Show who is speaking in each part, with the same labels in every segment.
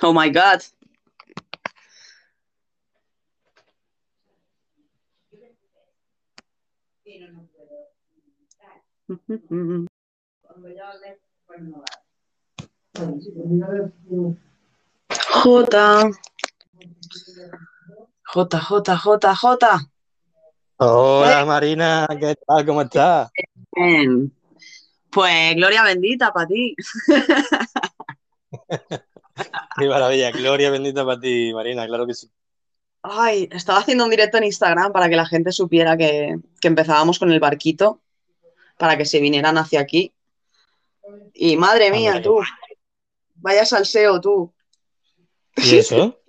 Speaker 1: Oh my god. J. J, J, J, J.
Speaker 2: Hola Marina, ¿qué tal? ¿Cómo estás?
Speaker 1: Bien. Pues gloria bendita para ti.
Speaker 2: Qué maravilla, gloria bendita para ti, Marina, claro que sí.
Speaker 1: Ay, estaba haciendo un directo en Instagram para que la gente supiera que, que empezábamos con el barquito, para que se vinieran hacia aquí. Y madre mía,
Speaker 2: Anda.
Speaker 1: tú, vaya salseo tú.
Speaker 2: ¿Y eso?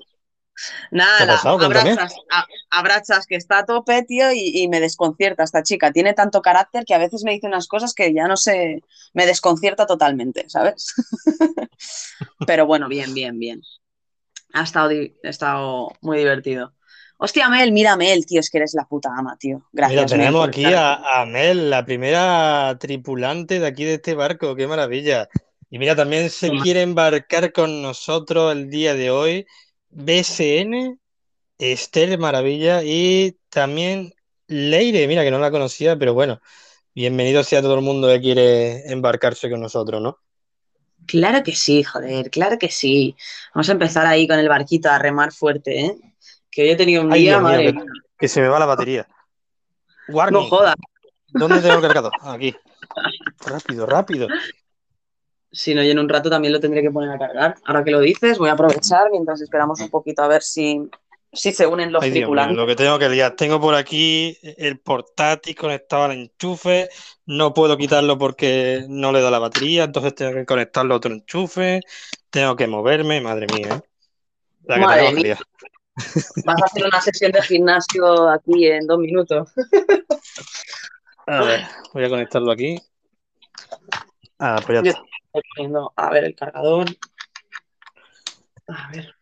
Speaker 1: Nada,
Speaker 2: ¿Qué ha pasado?
Speaker 1: Abrazas, a- abrazas que está a tope, tío, y, y me desconcierta esta chica. Tiene tanto carácter que a veces me dice unas cosas que ya no sé, me desconcierta totalmente, ¿sabes? Pero bueno, bien, bien, bien. Ha estado, ha estado muy divertido. Hostia, Mel, mira, Mel, tío, es que eres la puta ama, tío. Gracias.
Speaker 2: Mira,
Speaker 1: Mel,
Speaker 2: tenemos
Speaker 1: por
Speaker 2: aquí a, a Mel, la primera tripulante de aquí de este barco, qué maravilla. Y mira, también se quiere embarcar con nosotros el día de hoy BSN, Esther Maravilla y también Leire, mira que no la conocía, pero bueno, bienvenido sea todo el mundo que quiere embarcarse con nosotros, ¿no?
Speaker 1: Claro que sí, joder, claro que sí. Vamos a empezar ahí con el barquito a remar fuerte, ¿eh? Que hoy he tenido un
Speaker 2: Ay,
Speaker 1: día,
Speaker 2: Dios mío,
Speaker 1: madre
Speaker 2: que, se me va la batería.
Speaker 1: No jodas.
Speaker 2: ¿dónde tengo el cargador? Aquí. Rápido, rápido.
Speaker 1: Si no, y en un rato también lo tendré que poner a cargar. Ahora que lo dices, voy a aprovechar mientras esperamos un poquito a ver si, si se unen los
Speaker 2: Ay, mío, lo que tengo que liar. Tengo por aquí el portátil conectado al enchufe. No puedo quitarlo porque no le da la batería, entonces tengo que conectarlo a otro enchufe. Tengo que moverme, madre mía, ¿eh?
Speaker 1: Madre mía, vas a hacer una sesión de gimnasio aquí en dos minutos.
Speaker 2: A ver, voy a conectarlo aquí. Ah, pues ya
Speaker 1: Yo
Speaker 2: está.
Speaker 1: Estoy poniendo, a ver, el cargador. A ver.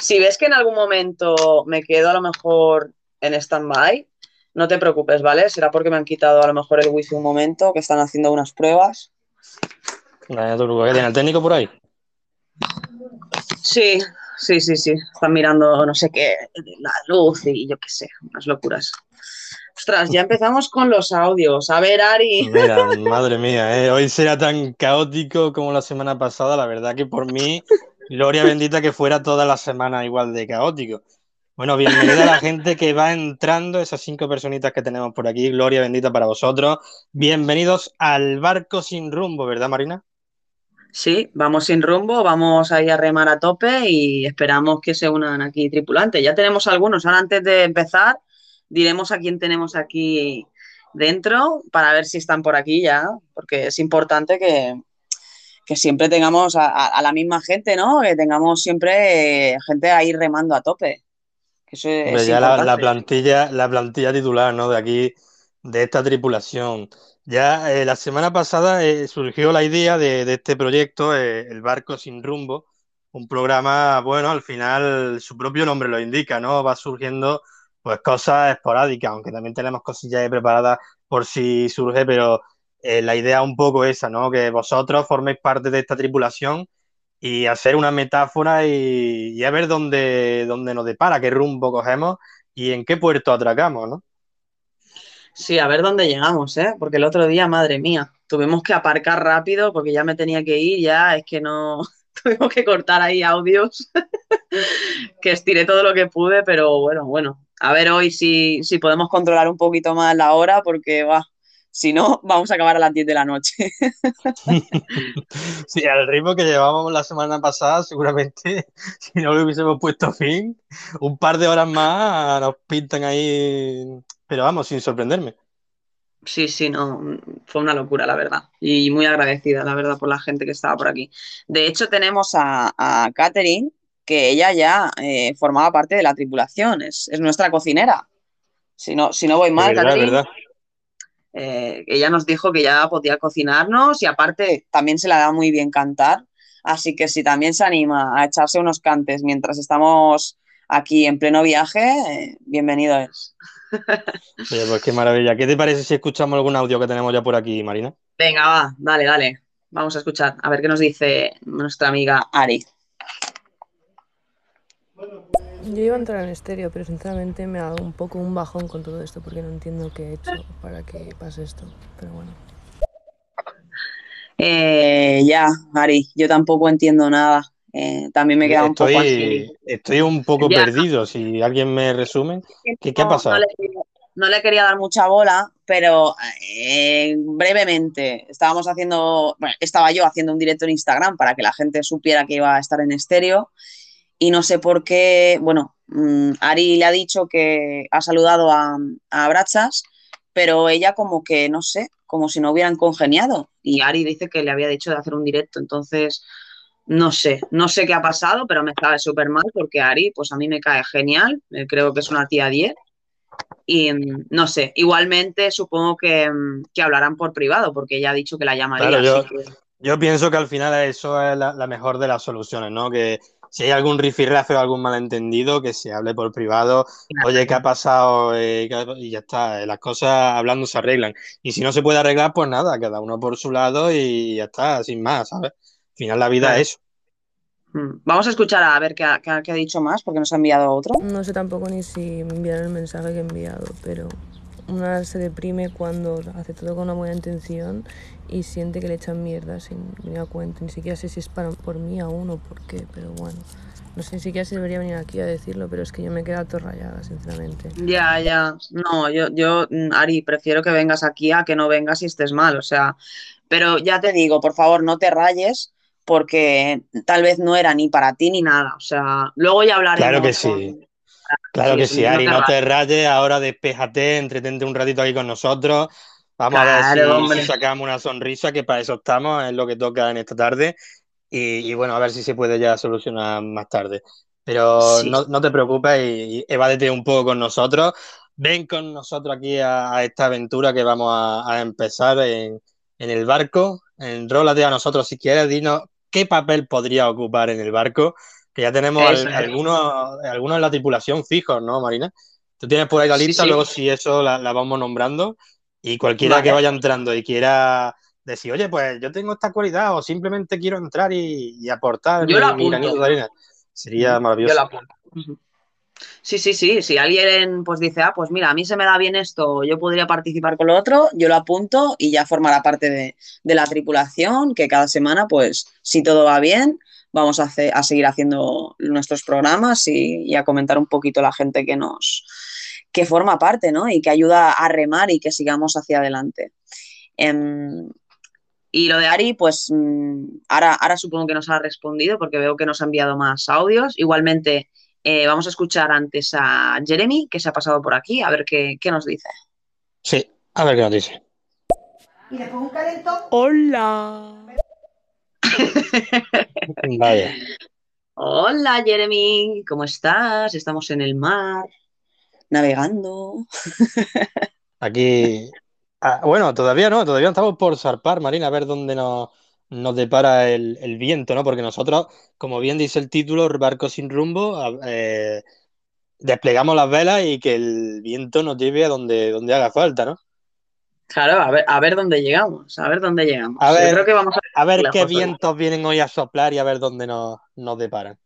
Speaker 1: Si ves que en algún momento me quedo a lo mejor en stand-by, no te preocupes, ¿vale? Será porque me han quitado a lo mejor el wifi un momento, que están haciendo unas pruebas.
Speaker 2: ¿que tiene el técnico por ahí?
Speaker 1: Sí, sí, sí, sí. Están mirando no sé qué, la luz y yo qué sé, unas locuras. Ostras, ya empezamos con los audios. A ver, Ari.
Speaker 2: Mira, madre mía, ¿eh? Hoy será tan caótico como la semana pasada. La verdad que por mí, gloria bendita que fuera toda la semana igual de caótico. Bueno, bienvenida a la gente que va entrando, esas cinco personitas que tenemos por aquí. Gloria bendita para vosotros. Bienvenidos al barco sin rumbo, ¿verdad, Marina?
Speaker 1: Sí, vamos sin rumbo, vamos ahí a remar a tope y esperamos que se unan aquí tripulantes. Ya tenemos algunos. Ahora antes de empezar, diremos a quién tenemos aquí dentro para ver si están por aquí ya, porque es importante que, que siempre tengamos a, a- a la misma gente, ¿no? Que tengamos siempre eh, gente ahí remando a tope. Que eso es
Speaker 2: Hombre, ya la, plantilla, la plantilla titular, ¿no? De aquí, de esta tripulación. Ya eh, la semana pasada eh, surgió la idea de, de este proyecto, eh, El Barco Sin Rumbo, un programa, bueno, al final su propio nombre lo indica, ¿no? Va surgiendo pues cosas esporádicas, aunque también tenemos cosillas preparadas por si surge, pero eh, la idea un poco esa, ¿no? Que vosotros forméis parte de esta tripulación y hacer una metáfora y, y a ver dónde, dónde nos depara, qué rumbo cogemos y en qué puerto atracamos, ¿no?
Speaker 1: Sí, a ver dónde llegamos, ¿eh? Porque el otro día, madre mía, tuvimos que aparcar rápido porque ya me tenía que ir, ya es que no, tuvimos que cortar ahí audios, que estiré todo lo que pude, pero bueno, bueno, a ver hoy si, si podemos controlar un poquito más la hora porque va, si no, vamos a acabar a las 10 de la noche.
Speaker 2: Sí, al ritmo que llevábamos la semana pasada, seguramente si no le hubiésemos puesto fin, un par de horas más nos pintan ahí, pero vamos, sin sorprenderme.
Speaker 1: Sí, sí, no, fue una locura, la verdad. Y muy agradecida, la verdad, por la gente que estaba por aquí. De hecho, tenemos a, a Catherine, que ella ya eh, formaba parte de la tripulación, es, es nuestra cocinera. Si no, si no voy mal,
Speaker 2: verdad,
Speaker 1: Catherine,
Speaker 2: verdad.
Speaker 1: eh, ella nos dijo que ya podía cocinarnos y aparte también se la da muy bien cantar. Así que si también se anima a echarse unos cantes mientras estamos aquí en pleno viaje, eh, bienvenido es.
Speaker 2: Oye, pues qué maravilla. ¿Qué te parece si escuchamos algún audio que tenemos ya por aquí, Marina?
Speaker 1: Venga, va, dale, dale. Vamos a escuchar, a ver qué nos dice nuestra amiga Ari.
Speaker 3: Yo iba a entrar en estéreo, pero sinceramente me ha dado un poco un bajón con todo esto porque no entiendo qué he hecho para que pase esto. Pero bueno.
Speaker 1: Eh, ya, Ari, yo tampoco entiendo nada. Eh, también me queda un
Speaker 2: estoy,
Speaker 1: poco así.
Speaker 2: Estoy un poco
Speaker 1: Ya.
Speaker 2: perdido. Si alguien me resume, ¿qué, qué ha
Speaker 1: No,
Speaker 2: pasado?
Speaker 1: No le, no le quería dar mucha bola, pero eh, brevemente estábamos haciendo, bueno, estaba yo haciendo un directo en Instagram para que la gente supiera que iba a estar en estéreo y no sé por qué, bueno, mm, Ari le ha dicho que ha saludado a, a Brachas, pero ella como que, no sé, como si no hubieran congeniado y Ari dice que le había dicho de hacer un directo, entonces... No sé, no sé qué ha pasado, pero me sabe súper mal porque Ari, pues a mí me cae genial, eh, creo que es una tía 10 y mm, no sé, igualmente supongo que, mm, que hablarán por privado porque ella ha dicho que la llamaría.
Speaker 2: Claro, yo-
Speaker 1: que-
Speaker 2: Yo pienso que al final eso es la, la mejor de las soluciones, ¿no? Que si hay algún rifirrafe o algún malentendido, que se hable por privado. Oye, ¿qué ha pasado? Eh, ¿qué ha- y ya está, eh, las cosas hablando se arreglan. Y si no se puede arreglar, pues nada, cada uno por su lado y ya está, sin más, ¿sabes? Al final la vida es eso.
Speaker 1: Mm, Vamos a escuchar a ver qué ha, qué ha- qué ha dicho más porque nos ha enviado otro.
Speaker 3: No sé tampoco ni si me enviaron el mensaje que he enviado, pero una se deprime cuando hace todo con una buena intención y siente que le echan mierda sin venir a cuenta. Ni siquiera sé si es para, por mí aún o por qué, pero bueno. No sé ni siquiera si debería venir aquí a decirlo, pero es que yo me he quedado todo rayada, sinceramente.
Speaker 1: Ya, ya. No, yo, yo, mm, Ari, prefiero que vengas aquí a que no vengas y estés mal. O sea, pero ya te digo, por favor, no te rayes porque tal vez no era ni para ti ni nada. O sea, luego ya hablaremos.
Speaker 2: Claro que
Speaker 1: con-
Speaker 2: sí. Claro que sí, Ari,
Speaker 1: te
Speaker 2: no te rayes, ahora despéjate, entretente un ratito aquí con nosotros. Vamos a ver si, sacamos una sonrisa, que para eso estamos, es lo que toca en esta tarde. Y, y bueno, a ver si se puede ya solucionar más tarde. Pero
Speaker 1: Sí.
Speaker 2: no, no te preocupes y, y evádete un poco con nosotros. Ven con nosotros aquí a, a esta aventura que vamos a, a empezar en, en el barco. Enrólate a nosotros si quieres, dinos qué papel podría ocupar en el barco que ya tenemos al- algunos, algunos en la tripulación fijos, ¿no, Marina? Tú tienes por ahí la lista,
Speaker 1: sí.
Speaker 2: luego si eso la, la vamos nombrando y cualquiera
Speaker 1: Vale.
Speaker 2: que vaya entrando y quiera decir, oye, pues yo tengo esta cualidad o simplemente quiero entrar y, y aportar
Speaker 1: Yo
Speaker 2: mi,
Speaker 1: lo
Speaker 2: mi
Speaker 1: apunto.
Speaker 2: granito de arena, sería
Speaker 1: Yo
Speaker 2: maravilloso.
Speaker 1: lo apunto. Sí, sí, sí. Si alguien pues dice, ah, pues mira, a mí se me da bien esto, yo podría participar con lo otro, yo lo apunto y ya formará parte de, de la tripulación, que cada semana, pues, si todo va bien, vamos a, hacer- a seguir haciendo nuestros programas y, y a comentar un poquito la gente que nos que forma parte, ¿no? Y que ayuda a remar y que sigamos hacia adelante. Em, y lo de Ari, pues mm, ahora, ahora supongo que nos ha respondido porque veo que nos ha enviado más audios. Igualmente, eh, vamos a escuchar antes a Jeremy, que se ha pasado por aquí, a ver qué, qué nos dice.
Speaker 2: Sí, a ver qué nos dice.
Speaker 4: Y después un calentón.
Speaker 3: ¡Hola!
Speaker 2: Vaya.
Speaker 1: Hola, Jeremy, ¿cómo estás? Estamos en el mar, navegando.
Speaker 2: Aquí. Ah, bueno, todavía no, todavía estamos por zarpar, Marina, a ver dónde nos, nos depara el, el viento, ¿no? Porque nosotros, como bien dice el título, Barco sin rumbo, eh, desplegamos las velas y que el viento nos lleve a donde, donde haga falta, ¿no?
Speaker 1: Claro, a ver, a ver dónde llegamos, a ver dónde llegamos.
Speaker 2: A
Speaker 1: Yo
Speaker 2: ver,
Speaker 1: creo que vamos a
Speaker 2: A ver qué vientos vienen hoy a soplar y a ver dónde nos, nos deparan.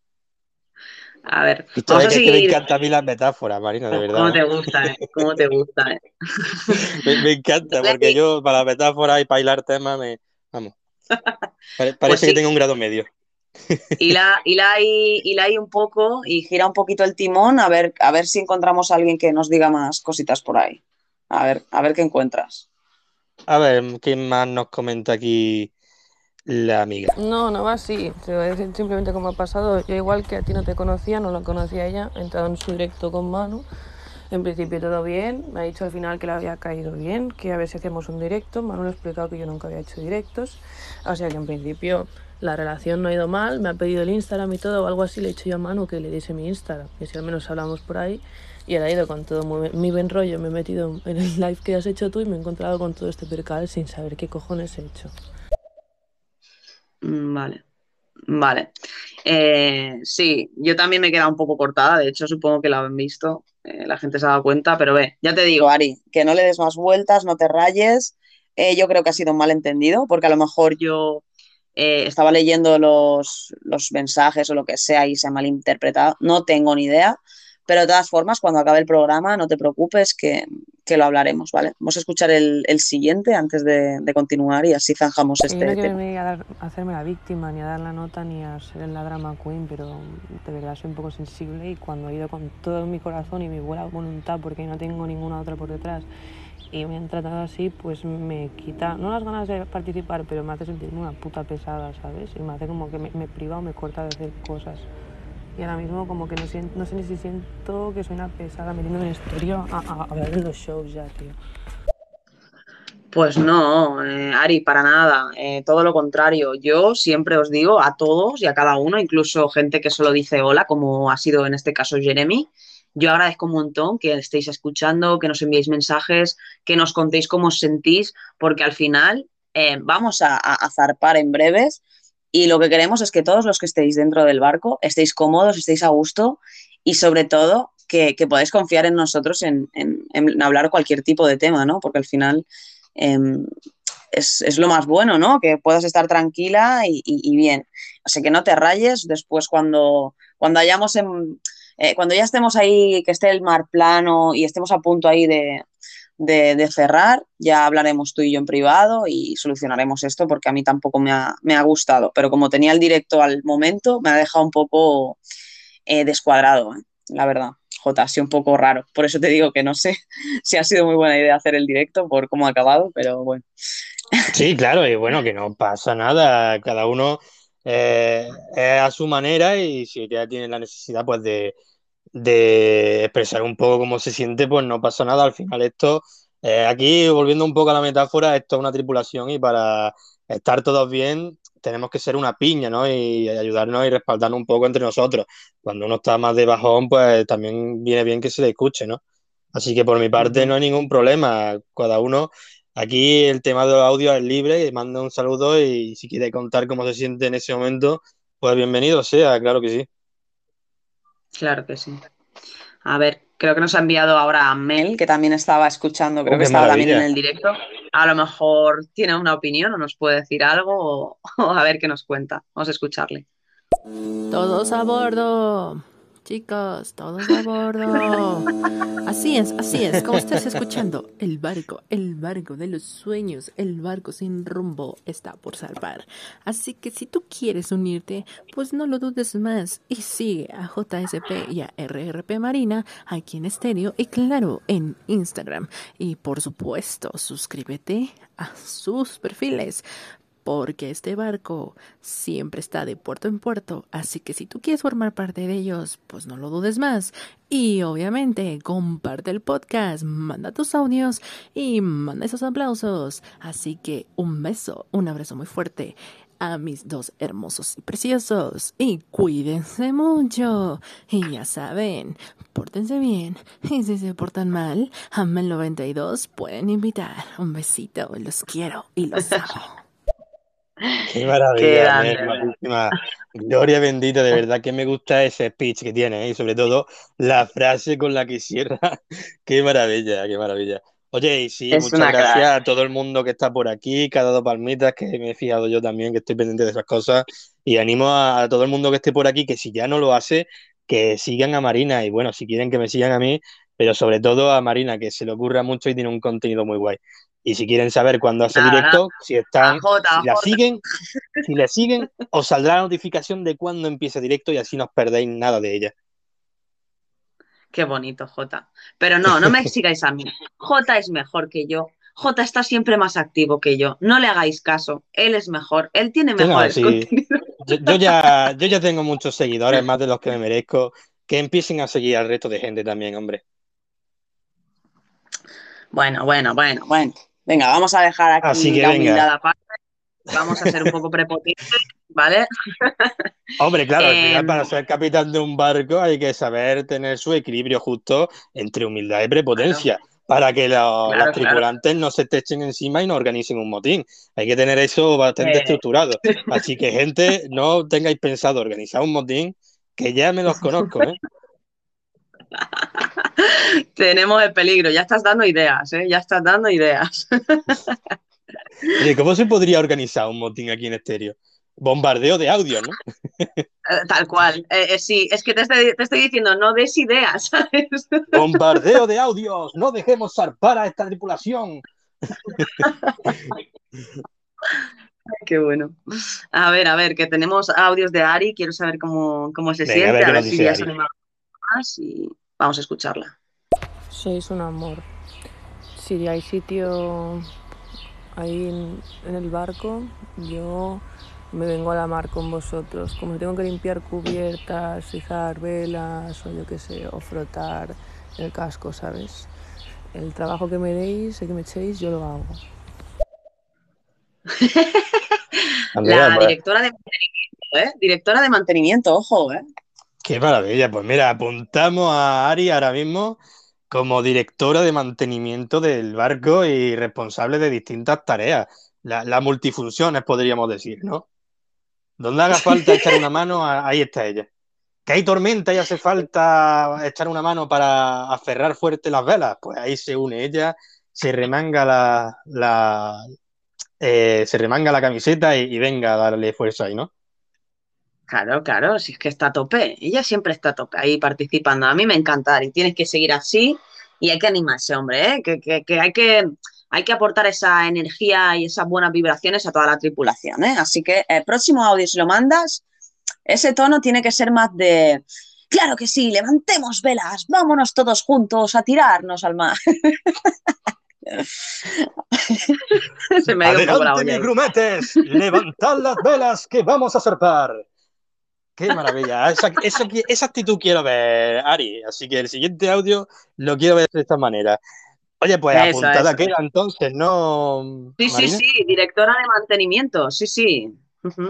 Speaker 1: A ver,
Speaker 2: Esto
Speaker 1: vamos
Speaker 2: es
Speaker 1: a
Speaker 2: que, me encanta a mí las metáforas, Marina, de
Speaker 1: ¿Cómo
Speaker 2: verdad.
Speaker 1: te gusta, eh? ¿Cómo te gusta, eh?
Speaker 2: Me, me encanta, porque yo para las metáforas y para hilar temas, me, vamos. Parece
Speaker 1: Pues sí.
Speaker 2: que tengo un grado medio.
Speaker 1: Hila, hila ahí, hila ahí un poco y gira un poquito el timón a ver, a ver si encontramos a alguien que nos diga más cositas por ahí. A ver, a ver qué encuentras.
Speaker 2: A ver, ¿quién más nos comenta aquí la amiga?
Speaker 3: No, no va así. Te voy a decir simplemente cómo ha pasado. Yo igual que a ti no te conocía, no la conocía ella, he entrado en su directo con Manu. En principio todo bien, me ha dicho al final que le había caído bien, que a ver si hacemos un directo. Manu le ha explicado que yo nunca había hecho directos. O sea que en principio la relación no ha ido mal, me ha pedido el Instagram y todo, o algo así le he dicho yo a Manu que le diese mi Instagram, que si al menos hablamos por ahí. Y él ha ido con todo muy- mi buen rollo, me he metido en el live que has hecho tú y me he encontrado con todo este percal sin saber qué cojones he hecho.
Speaker 1: Mm, Vale, vale. Eh, sí, yo también me he quedado un poco cortada, de hecho supongo que la han visto, eh, la gente se ha dado cuenta, pero ve, ya te digo, Ari, que no le des más vueltas, no te rayes. Eh, yo creo que ha sido un malentendido, porque a lo mejor yo eh, estaba leyendo los, los mensajes o lo que sea y se ha malinterpretado. No tengo ni idea, pero de todas formas, cuando acabe el programa, no te preocupes que, que lo hablaremos, ¿vale? Vamos a escuchar el, el siguiente antes de, de, continuar y así zanjamos este
Speaker 3: Yo no quiero venir a, dar- a hacerme la víctima, ni a dar la nota, ni a ser la drama queen, pero de verdad soy un poco sensible y cuando he ido con todo mi corazón y mi buena voluntad, porque no tengo ninguna otra por detrás, y me han tratado así, pues me quita, no las ganas de participar, pero me hace sentirme una puta pesada, ¿sabes? Y me hace como que me, priva o me corta de hacer cosas. Y ahora mismo como que no, sien- no sé ni si siento que soy una pesada metiéndome en estéreo a, a, hablar en los shows ya, tío.
Speaker 1: Pues no, eh, Ari, para nada, eh, todo lo contrario. Yo siempre os digo a todos y a cada uno, incluso gente que solo dice hola, como ha sido en este caso Jeremy, yo agradezco un montón que estéis escuchando, que nos enviéis mensajes, que nos contéis cómo os sentís, porque al final eh, vamos a, zarpar en breves y lo que queremos es que todos los que estéis dentro del barco estéis cómodos, estéis a gusto y sobre todo que, que podáis confiar en nosotros en, hablar cualquier tipo de tema, ¿no? Porque al final eh, es, es lo más bueno, ¿no? Que puedas estar tranquila y, bien. Sea, que no te rayes después cuando, cuando hayamos en- eh, cuando ya estemos ahí, que esté el mar plano y estemos a punto ahí de, de- cerrar, ya hablaremos tú y yo en privado y solucionaremos esto porque a mí tampoco me ha, me ha gustado. Pero como tenía el directo al momento, me ha dejado un poco eh, descuadrado, ¿eh? la verdad. Jota, ha sido un poco raro. Por eso te digo que no sé si ha sido muy buena idea hacer el directo por cómo ha acabado, pero bueno.
Speaker 2: Sí, claro, y bueno, que no pasa nada, cada uno eh, es a su manera y si ya tiene la necesidad pues de, de expresar un poco cómo se siente, pues no pasa nada. Al final esto, eh, aquí volviendo un poco a la metáfora, esto es una tripulación y para estar todos bien tenemos que ser una piña, ¿no? Y ayudarnos y respaldarnos un poco entre nosotros. Cuando uno está más de bajón, pues también viene bien que se le escuche, ¿no? Así que por mi parte no hay ningún problema. Cada uno Aquí el tema de los audios es libre, manda un saludo y si quiere contar cómo se siente en ese momento, pues bienvenido sea, claro que sí.
Speaker 1: Claro que sí. A ver, creo que nos ha enviado ahora a Mel, que también estaba escuchando, creo
Speaker 2: Oh,
Speaker 1: que estaba también en el directo. A lo mejor tiene una opinión o nos puede decir algo o, o a ver qué nos cuenta. Vamos a escucharle.
Speaker 5: Todos a bordo. Chicos, todos a bordo. Así es, así es, como estás escuchando, el barco, el barco de los sueños, el barco sin rumbo está por salvar. Así que si tú quieres unirte, pues no lo dudes más y sigue a JSP y a RRP Marina aquí en estéreo y claro, en Instagram. Y por supuesto, suscríbete a sus perfiles porque este barco siempre está de puerto en puerto, así que si tú quieres formar parte de ellos, pues no lo dudes más. Y obviamente, comparte el podcast, manda tus audios y manda esos aplausos. Así que un beso, un abrazo muy fuerte a mis dos hermosos y preciosos. Y cuídense mucho. Y ya saben, pórtense bien. Y si se portan mal, a Mel 92 pueden invitar. Un besito, los quiero y los amo.
Speaker 2: Qué
Speaker 1: Qué
Speaker 2: maravilla,
Speaker 1: grande.
Speaker 2: Gloria bendita, de verdad que me gusta ese speech que tiene ¿eh? y sobre todo la frase con la que cierra. Qué maravilla, qué maravilla. Oye, y sí,
Speaker 1: Es
Speaker 2: muchas gracias a todo el mundo que está por aquí, que ha dado palmitas, que me he fijado yo también, que estoy pendiente de esas cosas. Y animo a, a todo el mundo que esté por aquí, que si ya no lo hace, que sigan a Marina. Y bueno, si quieren que me sigan a mí, pero sobre todo a Marina, que se le ocurra mucho y tiene un contenido muy guay. Y si quieren saber cuándo hace directo, si están, si la siguen, si le siguen, os saldrá la notificación de cuándo empieza directo y así no os perdéis nada de ella.
Speaker 1: Qué bonito, Jota. Pero no, no me sigáis a mí. Jota es mejor que yo. Jota está siempre más activo que yo. No le hagáis caso. Él es mejor. Él tiene
Speaker 2: Que no, sí. Yo, yo ya, yo ya tengo muchos seguidores, más de los que me merezco. Que empiecen a seguir al resto de gente también, hombre.
Speaker 1: Bueno, bueno, bueno, bueno. Venga, vamos a dejar aquí
Speaker 2: Así que
Speaker 1: la humildad aparte. Vamos a ser un poco prepotentes, ¿vale?
Speaker 2: Hombre, claro, al final
Speaker 1: Em,
Speaker 2: para ser capitán de un barco hay que saber tener su equilibrio justo entre humildad y prepotencia, para que
Speaker 1: Claro,
Speaker 2: los
Speaker 1: claro.
Speaker 2: tripulantes no se te echen encima y no organicen un motín. Hay que tener eso bastante
Speaker 1: Eh.
Speaker 2: estructurado. Así que, gente, no tengáis pensado organizar un motín, que ya me los conozco, ¿eh?
Speaker 1: tenemos el peligro. Ya estás dando ideas, ¿eh? Ya estás dando ideas.
Speaker 2: Oye, ¿cómo se podría organizar un motín aquí en estéreo? bombardeo de audio, ¿no?
Speaker 1: Eh, Tal cual. Eh, eh, sí, es que te estoy, te estoy diciendo, no des ideas, ¿sabes?
Speaker 2: Bombardeo de audios, no dejemos zarpar a esta tripulación.
Speaker 1: Qué bueno. A ver, a ver, que tenemos audios de Ari, quiero saber cómo, cómo se
Speaker 2: Venga, a
Speaker 1: siente,
Speaker 2: ver
Speaker 1: a ver si ya se anima más y vamos a escucharla.
Speaker 3: Sois un amor. Si hay sitio ahí en, en el barco, yo me vengo a la mar con vosotros. Como tengo que limpiar cubiertas, izar velas o yo qué sé, o frotar el casco, ¿sabes? El trabajo que me deis, el que me echéis, yo lo hago.
Speaker 1: La directora de mantenimiento, ¿eh? Directora de mantenimiento, ojo, ¿eh?
Speaker 2: Qué maravilla. Pues mira, apuntamos a Ari ahora mismo como directora de mantenimiento del barco y responsable de distintas tareas. La- Las multifunciones, podríamos decir, ¿no? Donde haga falta echar una mano, ahí está ella. Que hay tormenta y hace falta echar una mano para aferrar fuerte las velas, pues ahí se une ella, se remanga la, la, eh, se remanga la camiseta y, y venga a darle fuerza ahí, ¿no?
Speaker 1: Claro, claro, si es que está a tope. Ella siempre está a tope ahí participando. A mí me encanta y tienes que seguir así y hay que animarse, hombre, ¿eh? Que, que- que hay que, hay que aportar esa energía y esas buenas vibraciones a toda la tripulación, ¿eh? Así que el próximo audio, si lo mandas, ese tono tiene que ser más de, claro que sí, levantemos velas, vámonos todos juntos a tirarnos al mar. Se me ha ido un poco la olla
Speaker 2: grumetes, levantad las velas que vamos a zarpar. Qué maravilla, esa, eso qui- esa actitud quiero ver, Ari. Así que el siguiente audio lo quiero ver de esta manera. Oye, pues
Speaker 1: Eso,
Speaker 2: apuntada
Speaker 1: eso.
Speaker 2: queda entonces, ¿no?
Speaker 1: Sí, sí,
Speaker 2: Marina?
Speaker 1: sí, directora de mantenimiento, sí, sí.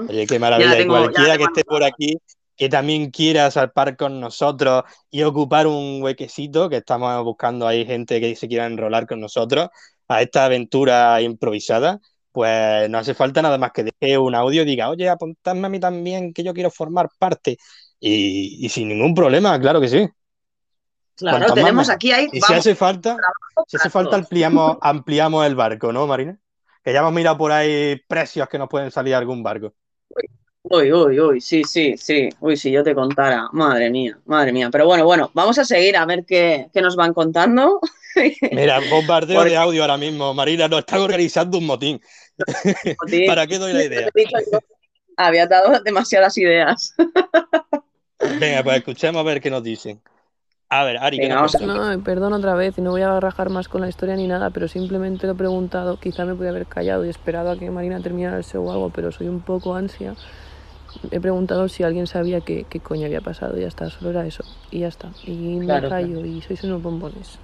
Speaker 2: Oye, qué maravilla. Y
Speaker 1: tengo- la
Speaker 2: cualquiera que esté por aquí, que también quiera salpar con nosotros y ocupar un huequecito, que estamos buscando ahí gente que se quiera enrolar con nosotros a esta aventura improvisada, pues no hace falta nada más que deje un audio y diga, oye, apuntadme a mí también, que yo quiero formar parte. Y, y sin ningún problema, claro que sí.
Speaker 1: Claro,
Speaker 2: Cuantas
Speaker 1: tenemos aquí ahí,
Speaker 2: Y si
Speaker 1: vamos,
Speaker 2: hace falta, si hace falta, ampliamos, ampliamos el barco, ¿no, Marina? Que ya hemos mirado por ahí precios que nos pueden salir algún barco.
Speaker 1: Uy, uy, uy, sí, sí, sí. Uy, si yo te contara. Madre mía, madre mía. Pero bueno, bueno, vamos a seguir a ver qué, qué nos van contando.
Speaker 2: Mira, bombardeo
Speaker 1: Porque-
Speaker 2: de audio ahora mismo. Marina, nos están organizando un motín. ¿Para qué doy la idea?
Speaker 1: Había dado demasiadas ideas.
Speaker 2: Venga, pues escuchemos a ver qué nos dicen. A ver, Ari, ¿qué nos
Speaker 1: vamos a-
Speaker 2: cuentas?
Speaker 3: No, perdón otra vez y no voy a rajar más con la historia ni nada, pero simplemente lo he preguntado. Quizá me podía haber callado y esperado a que Marina terminara el show o algo, pero soy un poco ansia. He preguntado si alguien sabía qué, qué coño había pasado y ya está, solo era eso. Y ya está. Y me
Speaker 1: Claro,
Speaker 3: callo y sois unos bombones.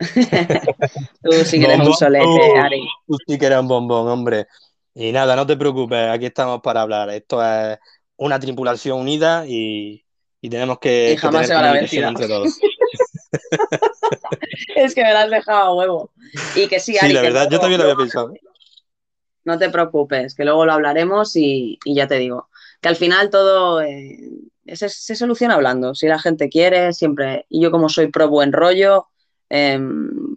Speaker 1: Tú sí que eres un
Speaker 2: Bombón,
Speaker 1: solete,
Speaker 2: tú-
Speaker 1: Ari.
Speaker 2: Tú sí que eres un bombón, hombre. Y nada, no te preocupes, aquí estamos para hablar. Esto es una tripulación unida y, y tenemos que,
Speaker 1: Y
Speaker 2: que
Speaker 1: jamás
Speaker 2: tener
Speaker 1: se va la vencida.
Speaker 2: entre todos.
Speaker 1: Es que me la has dejado a huevo. Y que sí,
Speaker 2: Sí,
Speaker 1: Ari,
Speaker 2: la
Speaker 1: que
Speaker 2: verdad, yo también lo había pensado.
Speaker 1: No te preocupes, que luego lo hablaremos y, y ya te digo, que al final todo eh, se, se soluciona hablando. Si la gente quiere, siempre. Y yo como soy pro buen rollo, em,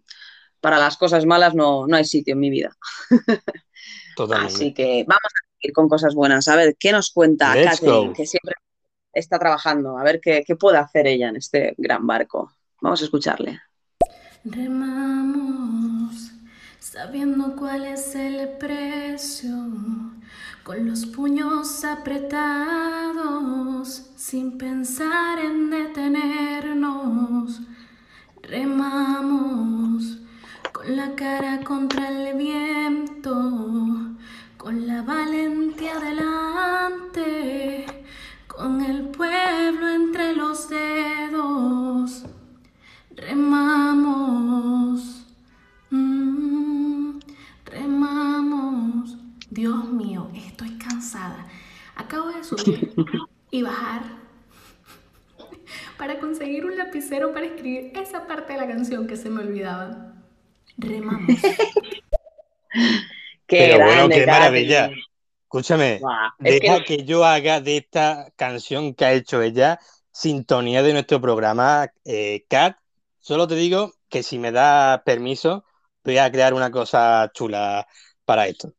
Speaker 1: para las cosas malas no, no hay sitio en mi vida.
Speaker 2: Totalmente.
Speaker 1: Así que vamos a seguir con cosas buenas. A ver, ¿qué nos cuenta Catherine, que siempre está trabajando? A ver qué, qué puede hacer ella en este gran barco. Vamos a escucharle.
Speaker 6: Remamos, sabiendo cuál es el precio, con los puños apretados, sin pensar en detenernos. Remamos, con la cara contra el viento, con la valentía delante, con el pueblo entre los dedos. Remamos, Dios mío, estoy cansada. Acabo de subir y bajar para conseguir un lapicero para escribir esa parte de la canción que se me olvidaba. Remamos.
Speaker 1: Qué
Speaker 2: Pero bueno,
Speaker 1: grande,
Speaker 2: qué
Speaker 1: Catherine.
Speaker 2: maravilla. Escúchame,
Speaker 1: es
Speaker 2: deja
Speaker 1: que
Speaker 2: que yo haga de esta canción que ha hecho ella sintonía de nuestro programa, eh, Kat. Solo te digo que si me da permiso, voy a crear una cosa chula para esto.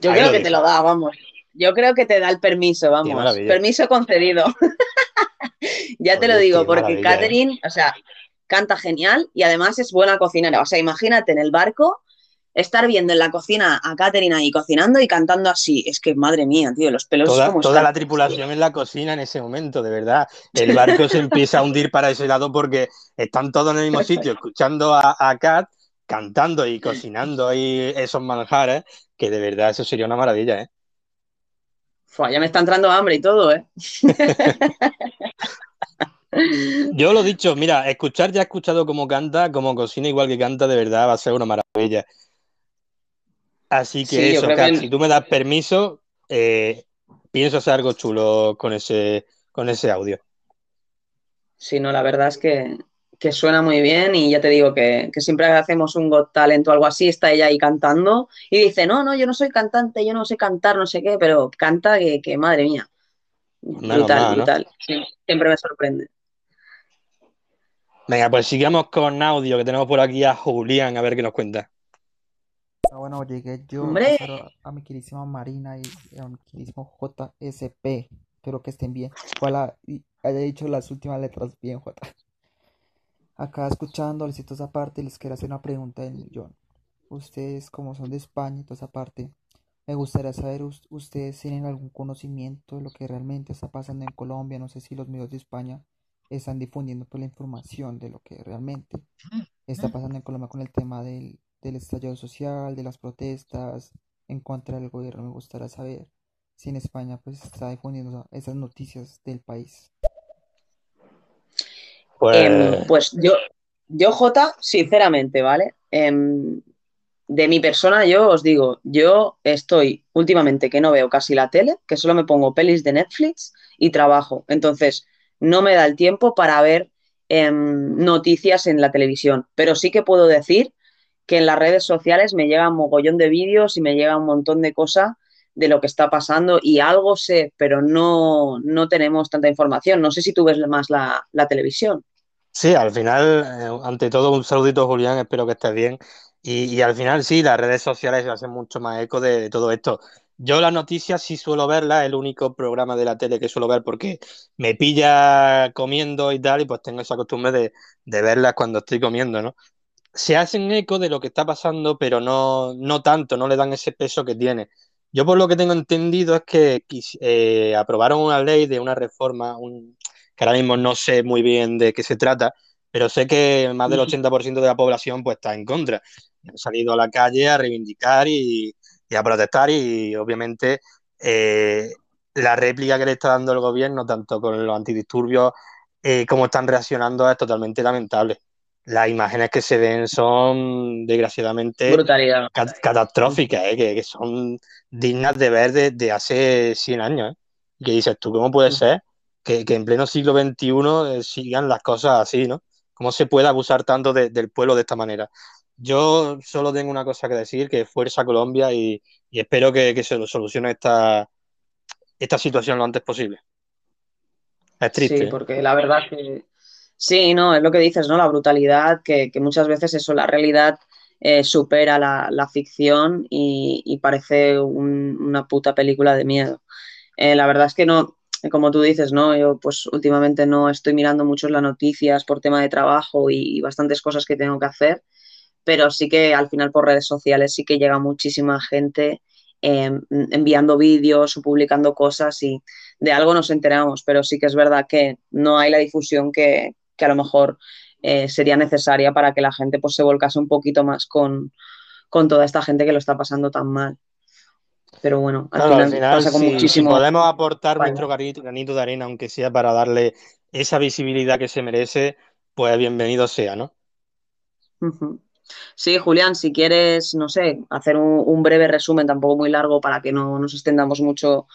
Speaker 1: Yo
Speaker 2: Ahí
Speaker 1: creo que
Speaker 2: dice.
Speaker 1: te lo da, vamos. Yo creo que te da el permiso, vamos. Permiso concedido. ya te lo digo, porque
Speaker 2: ¿eh?
Speaker 1: Catherine, o sea, canta genial y además es buena cocinera. O sea, imagínate en el barco estar viendo en la cocina a Catherine ahí cocinando y cantando así. Es que, madre mía, tío, los pelos
Speaker 2: Toda,
Speaker 1: como
Speaker 2: toda
Speaker 1: están.
Speaker 2: la tripulación en la cocina en ese momento, de verdad. El barco se empieza a hundir para ese lado porque están todos en el mismo sitio, escuchando a, a Kat cantando y cocinando ahí esos manjares, que de verdad eso sería una maravilla, ¿eh?
Speaker 1: Fua, ya me está entrando hambre y todo, ¿eh?
Speaker 2: Yo lo he dicho, mira, escuchar ya he escuchado cómo canta, como cocina igual que canta, de verdad va a ser una maravilla. Así que
Speaker 1: Sí,
Speaker 2: eso,
Speaker 1: creo
Speaker 2: Kat,
Speaker 1: que-
Speaker 2: si tú me das permiso, eh, pienso hacer algo chulo con ese, con ese audio.
Speaker 1: Sí, no, la verdad es que, que suena muy bien y ya te digo que, que siempre que hacemos un Got Talent o algo así, está ella ahí cantando y dice, no, no, yo no soy cantante, yo no sé cantar, no sé qué, pero canta que, que madre mía.
Speaker 2: Menos
Speaker 1: Brutal,
Speaker 2: mal, ¿no?
Speaker 1: brutal. Sí, siempre me sorprende.
Speaker 2: Venga, pues sigamos con audio, que tenemos por aquí a Julián, a ver qué nos cuenta.
Speaker 7: Ah, bueno, llegué yo
Speaker 1: Hombre.
Speaker 7: a mi queridísima Marina y a mi queridísimo JSP. Espero que estén bien. Ojalá haya dicho las últimas letras bien, J. Acá escuchando, les esa parte, les quiero hacer una pregunta del millón. Ustedes, como son de España y toda esa parte, me gustaría saber, us- ¿ustedes tienen algún conocimiento de lo que realmente está pasando en Colombia? No sé si los medios de España están difundiendo pues, la información de lo que realmente está pasando en Colombia con el tema del, del estallido social, de las protestas en contra del gobierno. Me gustaría saber si en España pues está difundiendo esas noticias del país.
Speaker 2: Pues,
Speaker 1: Em, pues yo, yo, Jota, sinceramente, ¿vale? Em, de mi persona, yo os digo, yo estoy últimamente que no veo casi la tele, que solo me pongo pelis de Netflix y trabajo. Entonces, no me da el tiempo para ver em, noticias en la televisión. Pero sí que puedo decir que en las redes sociales me llega un mogollón de vídeos y me llega un montón de cosas de lo que está pasando y algo sé, pero no, no tenemos tanta información. No sé si tú ves más la, la televisión.
Speaker 2: Sí, al final, eh, ante todo, un saludito, Julián, espero que estés bien. Y, y al final, sí, las redes sociales hacen mucho más eco de, de todo esto. Yo las noticias sí suelo verlas, el único programa de la tele que suelo ver porque me pilla comiendo y tal, y pues tengo esa costumbre de, de verlas cuando estoy comiendo, ¿no? Se hacen eco de lo que está pasando, pero no, no tanto, no le dan ese peso que tiene. Yo por lo que tengo entendido es que eh, aprobaron una ley de una reforma, un, que ahora mismo no sé muy bien de qué se trata, pero sé que más del 80% de la población pues está en contra. Han salido a la calle a reivindicar y, y a protestar y obviamente eh, la réplica que le está dando el gobierno, tanto con los antidisturbios eh, como están reaccionando, es totalmente lamentable. Las imágenes que se ven son desgraciadamente
Speaker 1: Brutalidad.
Speaker 2: cat- catastróficas, ¿eh? que, que son dignas de ver desde hace 100 años. ¿eh? Y que dices tú, ¿cómo puede ser que, que en pleno siglo XXI eh, sigan las cosas así, ¿no? ¿Cómo se puede abusar tanto de- del pueblo de esta manera? Yo solo tengo una cosa que decir, que fuerza Colombia y, y espero que, que se lo solucione esta, esta situación lo antes posible. Es triste.
Speaker 1: Sí,
Speaker 2: ¿eh?
Speaker 1: porque la verdad que sí, no, es lo que dices, ¿no? La brutalidad, que, que muchas veces eso, la realidad eh, supera la, la ficción y, y parece un- una puta película de miedo. Eh, la verdad es que no, como tú dices, ¿no? Yo pues últimamente no estoy mirando mucho las noticias por tema de trabajo y, y bastantes cosas que tengo que hacer, pero sí que al final por redes sociales sí que llega muchísima gente eh, enviando vídeos o publicando cosas y de algo nos enteramos, pero sí que es verdad que no hay la difusión que, que a lo mejor eh, sería necesaria para que la gente pues, se volcase un poquito más con, con toda esta gente que lo está pasando tan mal. Pero bueno, al final,
Speaker 2: al final,
Speaker 1: pasa con
Speaker 2: si, si
Speaker 1: muchísimo.
Speaker 2: podemos aportar
Speaker 1: Vale.
Speaker 2: nuestro granito, granito de arena, aunque sea para darle esa visibilidad que se merece, pues bienvenido sea, ¿no?
Speaker 1: Sí, Julián, si quieres, no sé, hacer un, un breve resumen, tampoco muy largo para que no nos extendamos mucho,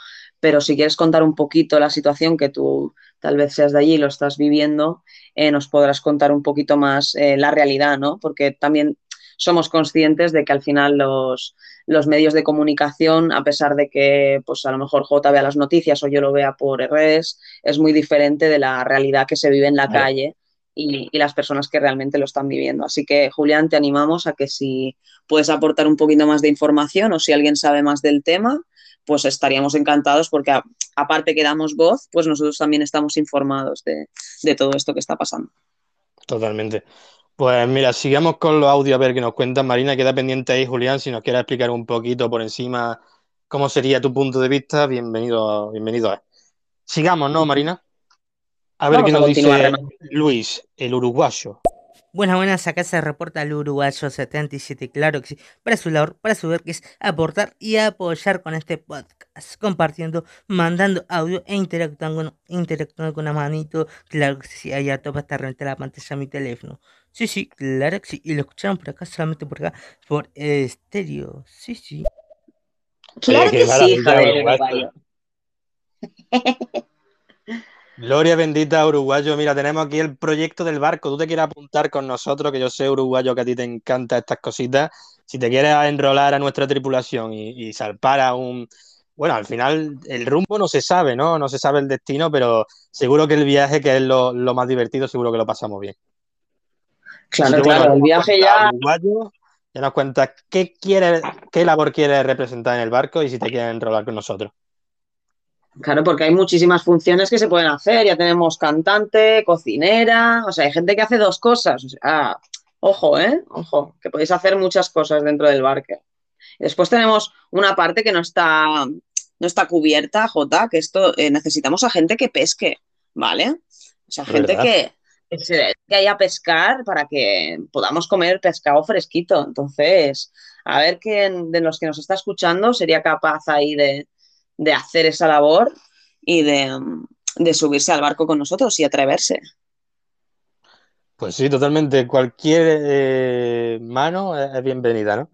Speaker 1: pero si quieres contar un poquito la situación que tú tal vez seas de allí y lo estás viviendo, eh, nos podrás contar un poquito más eh, la realidad, ¿no? Porque también somos conscientes de que al final los, los medios de comunicación, a pesar de que pues a lo mejor J vea las noticias o yo lo vea por redes, es muy diferente de la realidad que se vive en la calle y, y, las personas que realmente lo están viviendo. Así que, Julián, te animamos a que si puedes aportar un poquito más de información o si alguien sabe más del tema, pues estaríamos encantados porque a, aparte que damos voz, pues nosotros también estamos informados de, de todo esto que está pasando.
Speaker 2: Totalmente. Pues mira, sigamos con los audios a ver qué nos cuentan. Marina, queda pendiente ahí, Julián, si nos quieres explicar un poquito por encima cómo sería tu punto de vista, bienvenido, bienvenido a Sigamos, ¿no, Marina? A ver Vamos qué nos dice Luis, el uruguayo.
Speaker 8: Buenas, buenas, acá se reporta el uruguayo 77, claro que sí, para su labor, para su ver que es aportar y apoyar con este podcast, compartiendo, mandando audio e interactuando, interactuando con la manito, claro que sí, ahí a topa está renta la pantalla de mi teléfono. Sí, sí, claro que sí, y lo escucharon por acá, solamente por acá, por estéreo, sí, sí.
Speaker 1: Claro que sí, Uruguayo.
Speaker 2: Gloria bendita uruguayo. Mira, tenemos aquí el proyecto del barco. Tú te quieres apuntar con nosotros, que yo sé uruguayo que a ti te encantan estas cositas. Si te quieres enrolar a nuestra tripulación y, y salpar a un, bueno, al final el rumbo no se sabe, ¿no? No se sabe el destino, pero seguro que el viaje, que es lo, lo más divertido, seguro que lo pasamos bien.
Speaker 1: Claro, que, claro, bueno, el viaje ya.
Speaker 2: Uruguayo, ya nos cuentas qué quiere, qué labor quieres representar en el barco y si te quieres enrolar con nosotros.
Speaker 1: Claro, porque hay muchísimas funciones que se pueden hacer. Ya tenemos cantante, cocinera, o sea, hay gente que hace dos cosas. O sea, ojo, ¿eh? Ojo, que podéis hacer muchas cosas dentro del barco. Después tenemos una parte que no está, no está cubierta, Jota, que esto eh, necesitamos a gente que pesque, ¿vale? O sea, gente que, que se dedique a pescar para que podamos comer pescado fresquito. Entonces, a ver quién de los que nos está escuchando sería capaz ahí de, de hacer esa labor y de, de, subirse al barco con nosotros y atreverse.
Speaker 2: Pues sí, totalmente. Cualquier eh, mano es bienvenida, ¿no?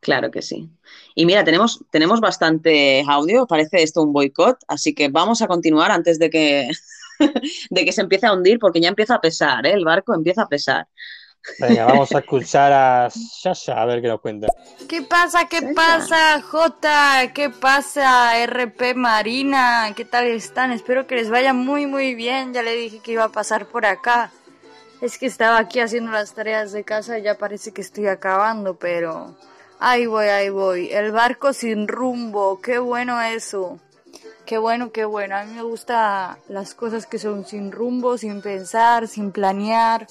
Speaker 1: Claro que sí. Y mira, tenemos, tenemos bastante audio, parece esto un boicot, así que vamos a continuar antes de que, de que se empiece a hundir, porque ya empieza a pesar, ¿eh? el barco empieza a pesar.
Speaker 2: Venga, vamos a escuchar a Sasha a ver qué nos cuenta.
Speaker 9: ¿Qué pasa? ¿Qué pasa, J? ¿Qué pasa, RP Marina? ¿Qué tal están? Espero que les vaya muy, muy bien. Ya le dije que iba a pasar por acá. Es que estaba aquí haciendo las tareas de casa y ya parece que estoy acabando, pero... Ahí voy, ahí voy. El barco sin rumbo. Qué bueno eso. Qué bueno, qué bueno. A mí me gustan las cosas que son sin rumbo, sin pensar, sin planear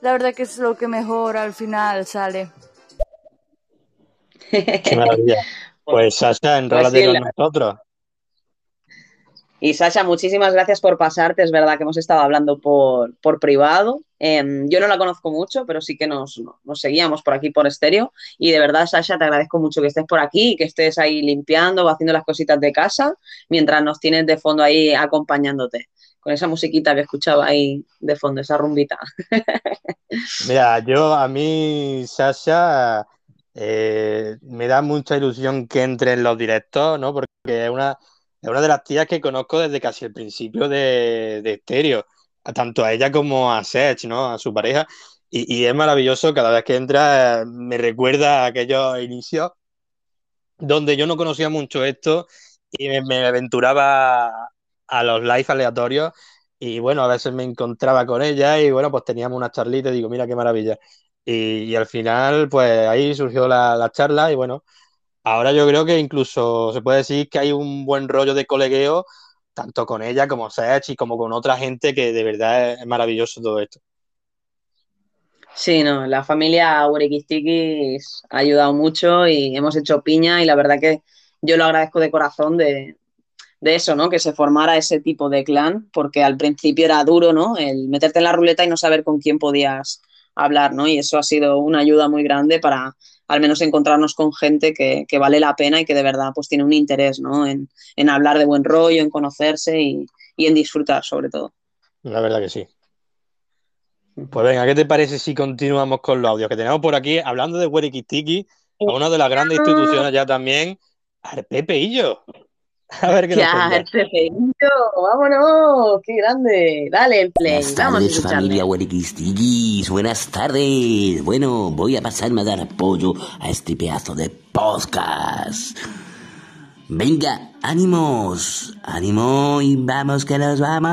Speaker 9: la verdad que es lo que mejor al final sale.
Speaker 2: Qué maravilla. Pues Sasha, enrólate pues sí, con nosotros.
Speaker 1: Y Sasha, muchísimas gracias por pasarte. Es verdad que hemos estado hablando por, por privado. Eh, yo no la conozco mucho, pero sí que nos, nos, seguíamos por aquí por estéreo. Y de verdad, Sasha, te agradezco mucho que estés por aquí y que estés ahí limpiando o haciendo las cositas de casa mientras nos tienes de fondo ahí acompañándote con esa musiquita que escuchaba ahí de fondo, esa rumbita.
Speaker 2: Mira, yo a mí, Sasha, eh, me da mucha ilusión que entre en los directos, ¿no? Porque es una, es una de las tías que conozco desde casi el principio de, de Stereo, tanto a ella como a Sech, ¿no? A su pareja. Y, y, es maravilloso, cada vez que entra me recuerda a aquellos inicios donde yo no conocía mucho esto y me, me aventuraba a los live aleatorios y bueno, a veces me encontraba con ella y bueno, pues teníamos una charlita y digo, mira qué maravilla. Y, y al final, pues ahí surgió la, la, charla y bueno, ahora yo creo que incluso se puede decir que hay un buen rollo de colegueo, tanto con ella como Sech y como con otra gente que de verdad es, maravilloso todo esto.
Speaker 1: Sí, no, la familia Urequistikis ha ayudado mucho y hemos hecho piña y la verdad que yo lo agradezco de corazón de, de eso, ¿no? Que se formara ese tipo de clan, porque al principio era duro, ¿no? El meterte en la ruleta y no saber con quién podías hablar, ¿no? Y eso ha sido una ayuda muy grande para al menos encontrarnos con gente que, que vale la pena y que de verdad pues tiene un interés, ¿no? En, en hablar de buen rollo, en conocerse y, y, en disfrutar sobre todo.
Speaker 2: La verdad que sí. Pues venga, ¿qué te parece si continuamos con los audios que tenemos por aquí? Hablando de Werikitiki, una de las grandes instituciones ya también, Arpepe y yo.
Speaker 1: A ver qué ya, Pepeinito, vámonos, qué grande. Dale el play.
Speaker 10: Buenas tardes, familia Hueriquistigis. Buenas tardes. Bueno, voy a pasarme a dar apoyo a este pedazo de podcast. Venga, ánimos, ánimo y vamos que nos vamos.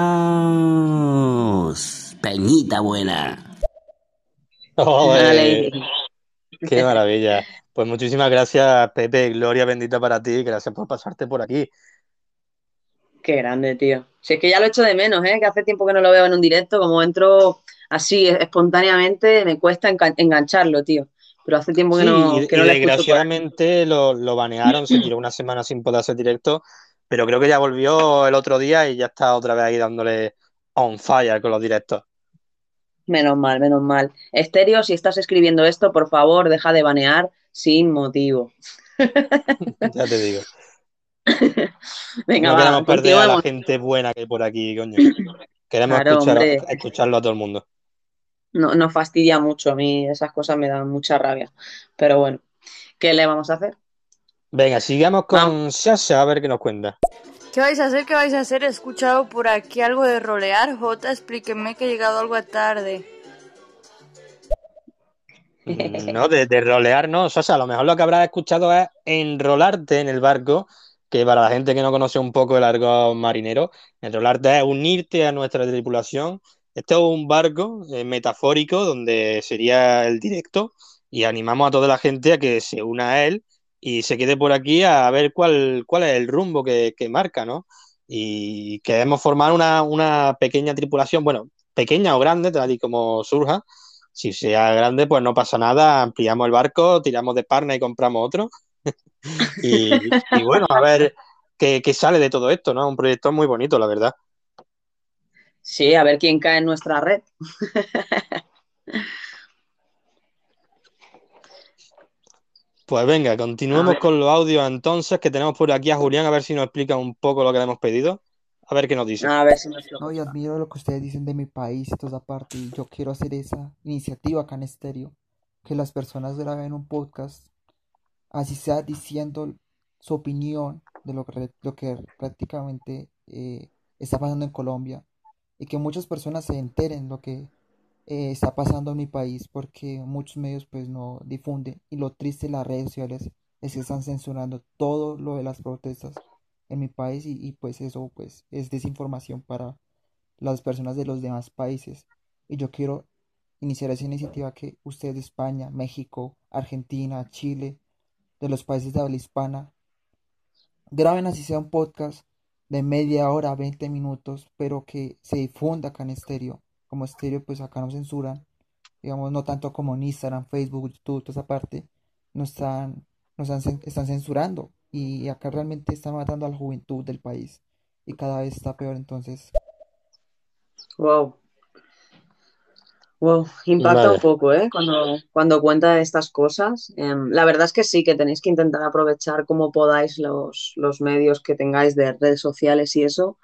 Speaker 10: Peñita buena.
Speaker 2: Joder, qué maravilla. Pues muchísimas gracias, Pepe. Gloria bendita para ti. Gracias por pasarte por aquí.
Speaker 1: Qué grande, tío. Si es que ya lo echo de menos, ¿eh? Que hace tiempo que no lo veo en un directo. Como entro así espontáneamente, me cuesta engancharlo, tío. Pero hace tiempo que
Speaker 2: Sí,
Speaker 1: no,
Speaker 2: y,
Speaker 1: que
Speaker 2: y
Speaker 1: no aquí.
Speaker 2: desgraciadamente lo, lo banearon, se tiró una semana sin poder hacer directo, pero creo que ya volvió el otro día y ya está otra vez ahí dándole on fire con los directos.
Speaker 1: Menos mal, menos mal. Estéreo, si estás escribiendo esto, por favor, deja de banear sin motivo.
Speaker 2: Ya te digo.
Speaker 1: Venga,
Speaker 2: No
Speaker 1: va,
Speaker 2: queremos perder a la gente buena que hay por aquí, coño. Queremos
Speaker 1: Claro,
Speaker 2: escuchar,
Speaker 1: hombre.
Speaker 2: escucharlo a todo el mundo.
Speaker 1: No, nos fastidia mucho. A mí esas cosas me dan mucha rabia. Pero bueno, ¿qué le vamos a hacer?
Speaker 2: Venga, sigamos con Sasha a ver qué nos cuenta.
Speaker 9: ¿Qué vais a hacer? ¿Qué vais a hacer? He escuchado por aquí algo de rolear. Jota, explíqueme que he llegado algo tarde.
Speaker 2: No, de, rolear no, Sasha, a lo mejor lo que habrás escuchado es enrolarte en el barco, que para la gente que no conoce un poco el argot marinero, enrolarte es unirte a nuestra tripulación. Este es un barco eh, metafórico donde sería el directo y animamos a toda la gente a que se una a él y se quede por aquí a ver cuál, cuál es el rumbo que, que marca, ¿no? Y queremos formar una, una pequeña tripulación, bueno, pequeña o grande, tal y como surja. Si sea grande, pues no pasa nada, ampliamos el barco, tiramos de parna y compramos otro. y, y bueno, a ver qué, qué sale de todo esto, ¿no? Un proyecto muy bonito, la verdad.
Speaker 1: Sí, a ver quién cae en nuestra red.
Speaker 2: Pues venga, continuemos con los audios entonces, que tenemos por aquí a Julián, a ver si nos explica un poco lo que le hemos pedido. A ver qué nos dice.
Speaker 1: A ver si nos
Speaker 7: No, y admiro lo que ustedes dicen de mi país y toda esa parte. Y yo quiero hacer esa iniciativa acá en Estéreo. Que las personas graben un podcast, así sea diciendo su opinión de lo que, lo que prácticamente eh, está pasando en Colombia. Y que muchas personas se enteren lo que eh, está pasando en mi país porque muchos medios pues no difunden. Y lo triste las redes sociales es que están censurando todo lo de las protestas en mi país y, y, pues eso pues es desinformación para las personas de los demás países. Y yo quiero iniciar esa iniciativa que ustedes de España, México, Argentina, Chile, de los países de habla hispana, graben así sea un podcast de media hora, 20 minutos, pero que se difunda acá en estéreo. Como estéreo, pues acá no censuran, digamos, no tanto como en Instagram, Facebook, YouTube, toda esa parte, no están, no están, están censurando. Y acá realmente están matando a la juventud del país. Y cada vez está peor, entonces.
Speaker 1: Wow. Wow, impacta un poco, ¿eh? Cuando, cuando cuenta estas cosas. Em, la verdad es que sí, que tenéis que intentar aprovechar como podáis los, los medios que tengáis de redes sociales y eso.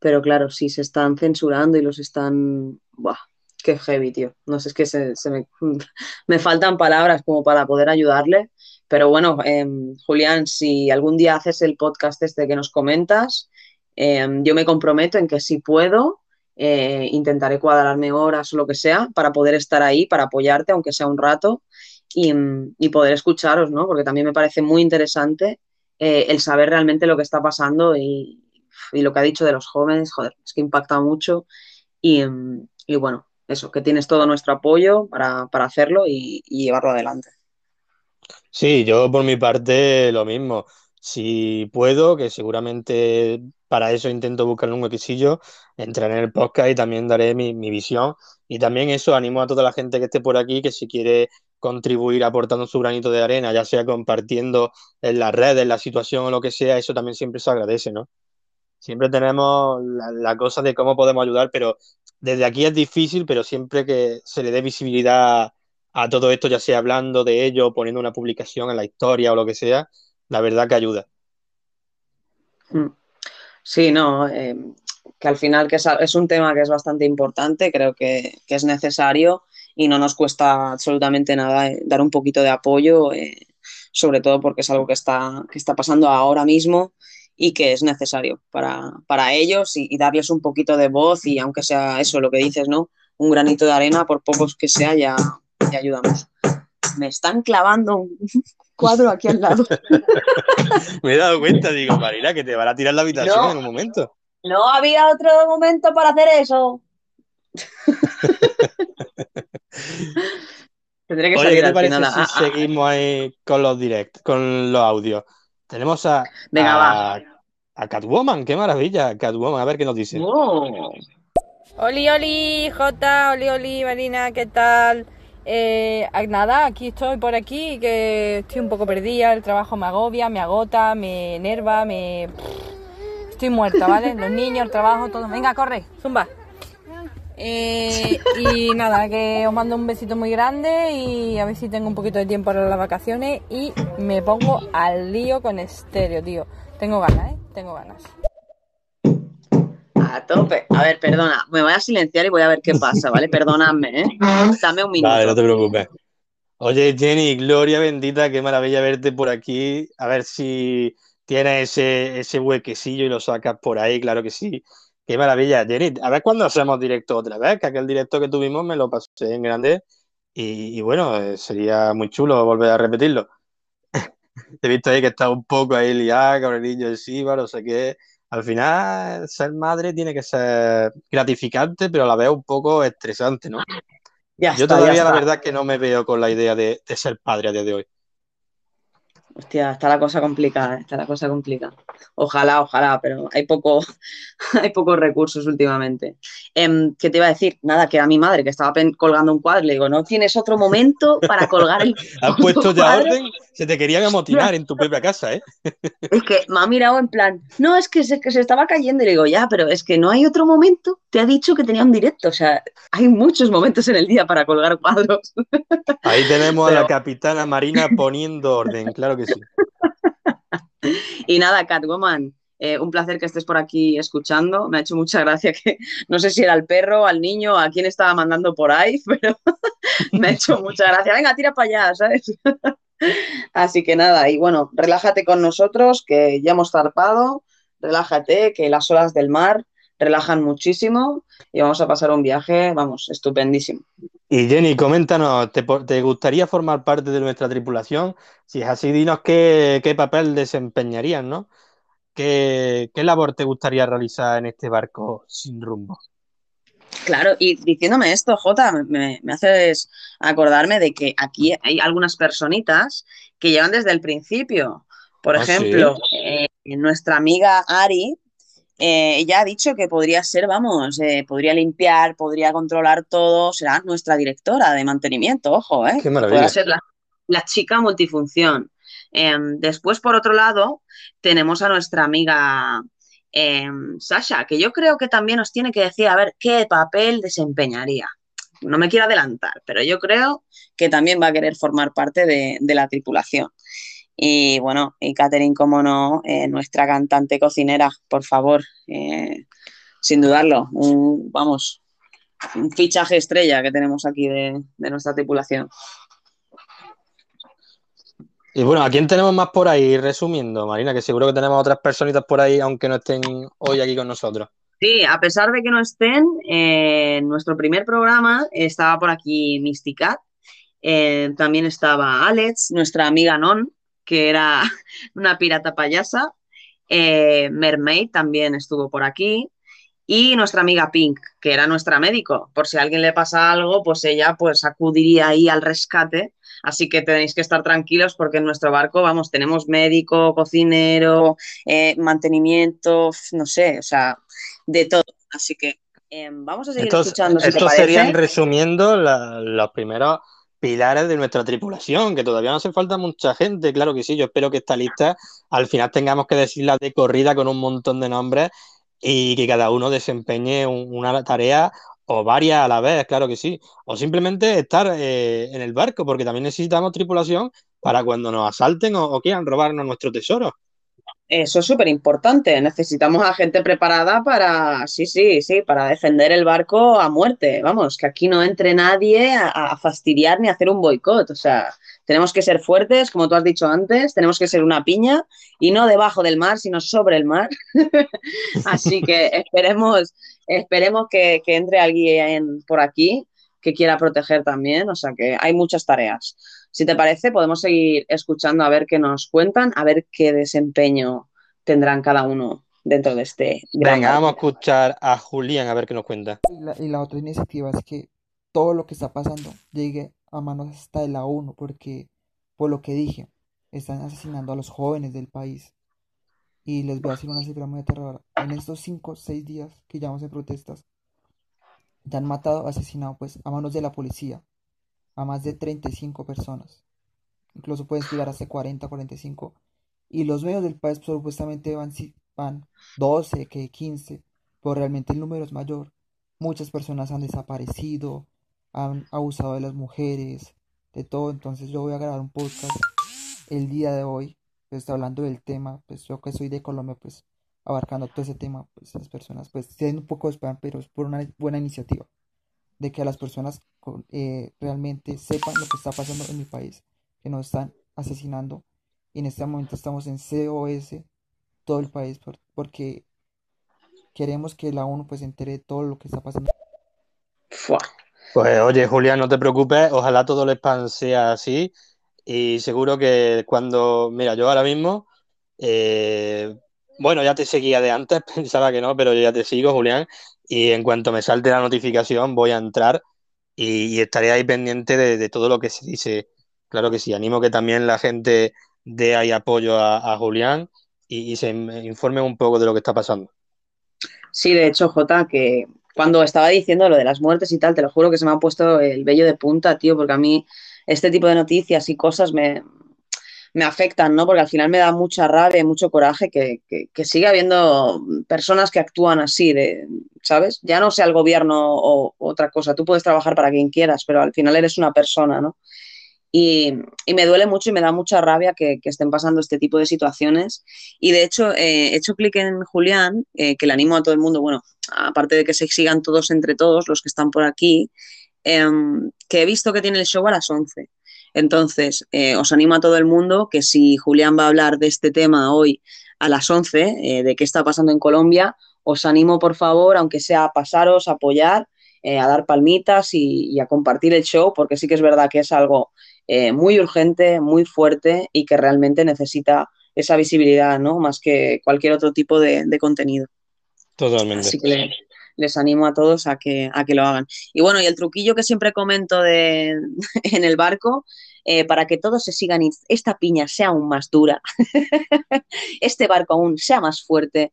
Speaker 1: Pero claro, si se están censurando y los están... Buah, qué heavy, tío. No sé, es que se, me, me faltan palabras como para poder ayudarle. Pero bueno, em, Julián, si algún día haces el podcast este que nos comentas, em, yo me comprometo en que si puedo, eh, intentaré cuadrarme horas o lo que sea para poder estar ahí, para apoyarte, aunque sea un rato, y, y poder escucharos, ¿no? Porque también me parece muy interesante eh, el saber realmente lo que está pasando y, y lo que ha dicho de los jóvenes, joder, es que impacta mucho y, y bueno, eso, que tienes todo nuestro apoyo para, para hacerlo y, llevarlo adelante.
Speaker 2: Sí, yo por mi parte lo mismo. Si puedo, que seguramente para eso intento buscar un huequecillo, entraré en el podcast y también daré mi, mi visión. Y también eso, animo a toda la gente que esté por aquí, que si quiere contribuir aportando su granito de arena, ya sea compartiendo en las redes la situación o lo que sea, eso también siempre se agradece, ¿no? Siempre tenemos la, cosa de cómo podemos ayudar, pero desde aquí es difícil, pero siempre que se le dé visibilidad a todo esto, ya sea hablando de ello, poniendo una publicación en la historia o lo que sea, la verdad que ayuda.
Speaker 1: Sí, no, eh, que al final que es, es, un tema que es bastante importante, creo que, que, es necesario y no nos cuesta absolutamente nada eh, dar un poquito de apoyo, eh, sobre todo porque es algo que está, que está pasando ahora mismo y que es necesario para, para ellos y, y, darles un poquito de voz y aunque sea eso lo que dices, ¿no? Un granito de arena, por pocos que sea, ya, ya ayudamos. Me están clavando un cuadro aquí al lado.
Speaker 2: Me he dado cuenta, digo, Marina, que te van a tirar la habitación
Speaker 1: no,
Speaker 2: en un momento.
Speaker 1: No había otro momento para hacer eso. Tendré que
Speaker 2: Oye,
Speaker 1: salir
Speaker 2: ¿qué te
Speaker 1: al
Speaker 2: parece
Speaker 1: final.
Speaker 2: si
Speaker 1: Ah,
Speaker 2: seguimos ahí con los direct, con los audios? Tenemos a,
Speaker 1: Venga,
Speaker 2: a, a Catwoman, qué maravilla, Catwoman, a ver qué nos dice.
Speaker 1: Oh.
Speaker 9: Oli, oli, Jota, oli, oli, Marina, ¿qué tal? Eh, ah, nada, aquí estoy por aquí, que estoy un poco perdida, el trabajo me agobia, me agota, me enerva, me... Estoy muerta, ¿vale? Los niños, el trabajo, todo. Venga, corre, zumba. Eh, y nada, que os mando un besito muy grande y a ver si tengo un poquito de tiempo para las vacaciones y me pongo al lío con estéreo, tío. Tengo ganas, ¿eh? Tengo ganas.
Speaker 1: A tope. A ver, perdona, me voy a silenciar y voy a ver qué pasa, ¿vale? Perdóname, ¿eh? Dame un minuto.
Speaker 2: Vale, no te preocupes. Oye, Jenny, gloria bendita, qué maravilla verte por aquí. A ver si tienes ese, ese huequecillo y lo sacas por ahí, claro que sí. Qué maravilla, Jenny. A ver cuándo hacemos directo otra vez, que aquel directo que tuvimos me lo pasé en grande y, y bueno, eh, sería muy chulo volver a repetirlo. He visto ahí que está un poco ahí liada con el niño encima, no sé qué. Al final, ser madre tiene que ser gratificante, pero a la vez un poco estresante, ¿no?
Speaker 1: Ya
Speaker 2: Yo
Speaker 1: está,
Speaker 2: todavía
Speaker 1: ya
Speaker 2: la verdad que no me veo con la idea de, de ser padre a día de hoy.
Speaker 1: Hostia, está la cosa complicada, está la cosa complicada. Ojalá, ojalá, pero hay poco, hay pocos recursos últimamente. Em, ¿qué te iba a decir? Nada, que a mi madre que estaba colgando un cuadro, le digo, ¿no tienes otro momento para colgar el
Speaker 2: ¿Has puesto ya
Speaker 1: cuadro?
Speaker 2: orden? Se te querían amotinar en tu propia casa, ¿eh?
Speaker 1: Es que me ha mirado en plan, no, es que se, que se estaba cayendo. Y le digo, ya, pero es que no hay otro momento. Te ha dicho que tenía un directo. O sea, hay muchos momentos en el día para colgar cuadros.
Speaker 2: Ahí tenemos a la capitana Marina poniendo orden, claro que sí.
Speaker 1: Y nada, Catwoman, eh, un placer que estés por aquí escuchando. Me ha hecho mucha gracia que no sé si era al perro, al niño, a quién estaba mandando por ahí, pero me ha hecho mucha gracia. Venga, tira para allá, ¿sabes? Así que nada, y bueno, relájate con nosotros, que ya hemos zarpado. Relájate, que las olas del mar relajan muchísimo y vamos a pasar un viaje, vamos, estupendísimo.
Speaker 2: Y Jenny, coméntanos, ¿te, gustaría formar parte de nuestra tripulación? Si es así, dinos qué, qué papel desempeñarías, ¿no? ¿Qué, qué labor te gustaría realizar en este barco sin rumbo?
Speaker 1: Claro, y diciéndome esto, Jota, me, me haces acordarme de que aquí hay algunas personitas que llevan desde el principio. Por
Speaker 2: ¿Ah, sí?
Speaker 1: ejemplo, eh, nuestra amiga Ari, eh, ella ha dicho que podría ser, vamos, eh, podría limpiar, podría controlar todo, será nuestra directora de mantenimiento, ojo, ¿eh?
Speaker 2: Qué maravilla.
Speaker 1: pueda ser la, la chica multifunción. Em, después, por otro lado, tenemos a nuestra amiga em, Sasha, que yo creo que también nos tiene que decir a ver qué papel desempeñaría. No me quiero adelantar, pero yo creo que también va a querer formar parte de, de la tripulación. Y bueno, y Catherine, como no, eh, nuestra cantante cocinera, por favor, eh, sin dudarlo, un- vamos, un fichaje estrella que tenemos aquí de, de nuestra tripulación.
Speaker 2: Y bueno, ¿a quién tenemos más por ahí? Resumiendo, Marina, que seguro que tenemos otras personitas por ahí, aunque no estén hoy aquí con nosotros.
Speaker 1: Sí, a pesar de que no estén, eh, en nuestro primer programa estaba por aquí Mysticat, eh, también estaba Alex, nuestra amiga Non, que era una pirata payasa, eh, Mermaid también estuvo por aquí, y nuestra amiga Pink, que era nuestra médico, por si a alguien le pasa algo, pues ella pues acudiría ahí al rescate, así que tenéis que estar tranquilos porque en nuestro barco, vamos, tenemos médico, cocinero, eh, mantenimiento, no sé, o sea, de todo, así que eh, vamos a seguir
Speaker 2: Estos,
Speaker 1: escuchando, si
Speaker 2: estos serían, resumiendo, la- los primeros pilares de nuestra tripulación, que todavía no hace falta mucha gente, claro que sí, yo espero que esta lista al final tengamos que decirla de corrida con un montón de nombres y que cada uno desempeñe un- una tarea o varias a la vez, claro que sí, o simplemente estar eh, en el barco, porque también necesitamos tripulación para cuando nos asalten o, o quieran robarnos nuestro tesoro.
Speaker 1: Eso es súper importante. Necesitamos a gente preparada para, sí, sí, sí, para defender el barco a muerte. Vamos, que aquí no entre nadie a, a fastidiar ni a hacer un boicot. O sea, tenemos que ser fuertes, como tú has dicho antes, tenemos que ser una piña y no debajo del mar, sino sobre el mar. Así que esperemos, esperemos que, que entre alguien por aquí que quiera proteger también. O sea que hay muchas tareas. Si te parece, podemos seguir escuchando a ver qué nos cuentan, a ver qué desempeño tendrán cada uno dentro de este gran
Speaker 2: Venga, vamos a escuchar a Julián a ver qué nos cuenta.
Speaker 7: Y la, y la otra iniciativa es que todo lo que está pasando llegue a manos hasta de la ONU, porque por lo que dije, están asesinando a los jóvenes del país. Y les voy a decir una cifra muy aterradora. En estos 5 o 6 días que llevamos en protestas, ya han matado, asesinado pues a manos de la policía a más de 35 personas. Incluso pueden llegar hasta 40, 45. Y los medios del país supuestamente van, van 12, que 15, pero realmente el número es mayor. Muchas personas han desaparecido, han abusado de las mujeres, de todo. Entonces yo voy a grabar un podcast el día de hoy, pues hablando del tema, pues yo que soy de Colombia, pues abarcando todo ese tema, pues las personas pues tienen un poco de spam, pero es por una buena iniciativa de que a las personas eh, realmente sepan lo que está pasando en mi país, que nos están asesinando. Y en este momento estamos en COS, todo el país, por- porque queremos que la ONU pues se entere de todo lo que está pasando.
Speaker 1: Fua.
Speaker 2: Pues oye, Julián, no te preocupes, ojalá todo el spam sea así y seguro que cuando, mira, yo ahora mismo, eh, bueno, ya te seguía de antes, pensaba que no, pero yo ya te sigo, Julián, y en cuanto me salte la notificación voy a entrar y, estaré ahí pendiente de, todo lo que se dice. Claro que sí, animo que también la gente dé ahí apoyo a, a Julián y, y se informe un poco de lo que está pasando.
Speaker 1: Sí, de hecho, Jota, que cuando estaba diciendo lo de las muertes y tal, te lo juro que se me ha puesto el vello de punta, tío, porque a mí este tipo de noticias y cosas me, me afectan, ¿no? Porque al final me da mucha rabia y mucho coraje que, que, siga habiendo personas que actúan así, ¿sabes? Ya no sea el gobierno o otra cosa, tú puedes trabajar para quien quieras, pero al final eres una persona, ¿no? Y, y, me duele mucho y me da mucha rabia que, que, estén pasando este tipo de situaciones. Y de hecho, eh, he hecho clic en Julián, eh, que le animo a todo el mundo, bueno, aparte de que se sigan todos entre todos los que están por aquí, eh, que he visto que tiene el show a las 11. Entonces, eh, os animo a todo el mundo que si Julián va a hablar de este tema hoy a las 11, eh, de qué está pasando en Colombia, os animo, por favor, aunque sea a pasaros, a apoyar, eh, a dar palmitas y, y, a compartir el show, porque sí que es verdad que es algo muy urgente, muy fuerte y que realmente necesita esa visibilidad, ¿no? Más que cualquier otro tipo de, de contenido.
Speaker 2: Totalmente.
Speaker 1: Así que les, animo a todos a que, a que lo hagan. Y bueno, y el truquillo que siempre comento de, en el barco, eh, para que todos se sigan y esta piña sea aún más dura, este barco aún sea más fuerte,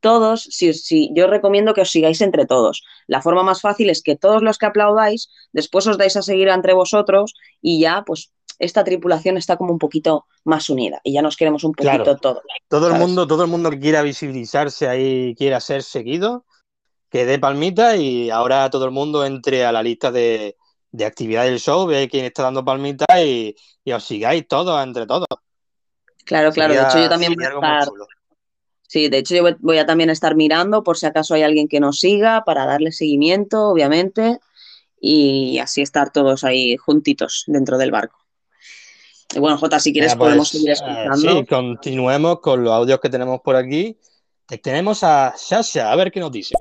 Speaker 1: todos, si, si, yo recomiendo que os sigáis entre todos. La forma más fácil es que todos los que aplaudáis, después os dais a seguir entre vosotros y ya, pues, esta tripulación está como un poquito más unida y ya nos queremos un poquito
Speaker 2: claro.
Speaker 1: todos.
Speaker 2: Todo el mundo, todo el mundo que quiera visibilizarse ahí, quiera ser seguido, que dé palmita y ahora todo el mundo entre a la lista de, de actividades del show, ve quién está dando palmita y, y, os sigáis todos entre todos.
Speaker 1: Claro, claro.
Speaker 2: Sería,
Speaker 1: de hecho, yo también voy a estar. Sí, de hecho yo voy a también estar mirando por si acaso hay alguien que nos siga para darle seguimiento, obviamente, y así estar todos ahí juntitos dentro del barco. Y bueno, Jota, si quieres
Speaker 2: pues,
Speaker 1: podemos seguir escuchando.
Speaker 2: Uh, sí, continuemos con los audios que tenemos por aquí. Tenemos a Sasha, a ver qué nos dice.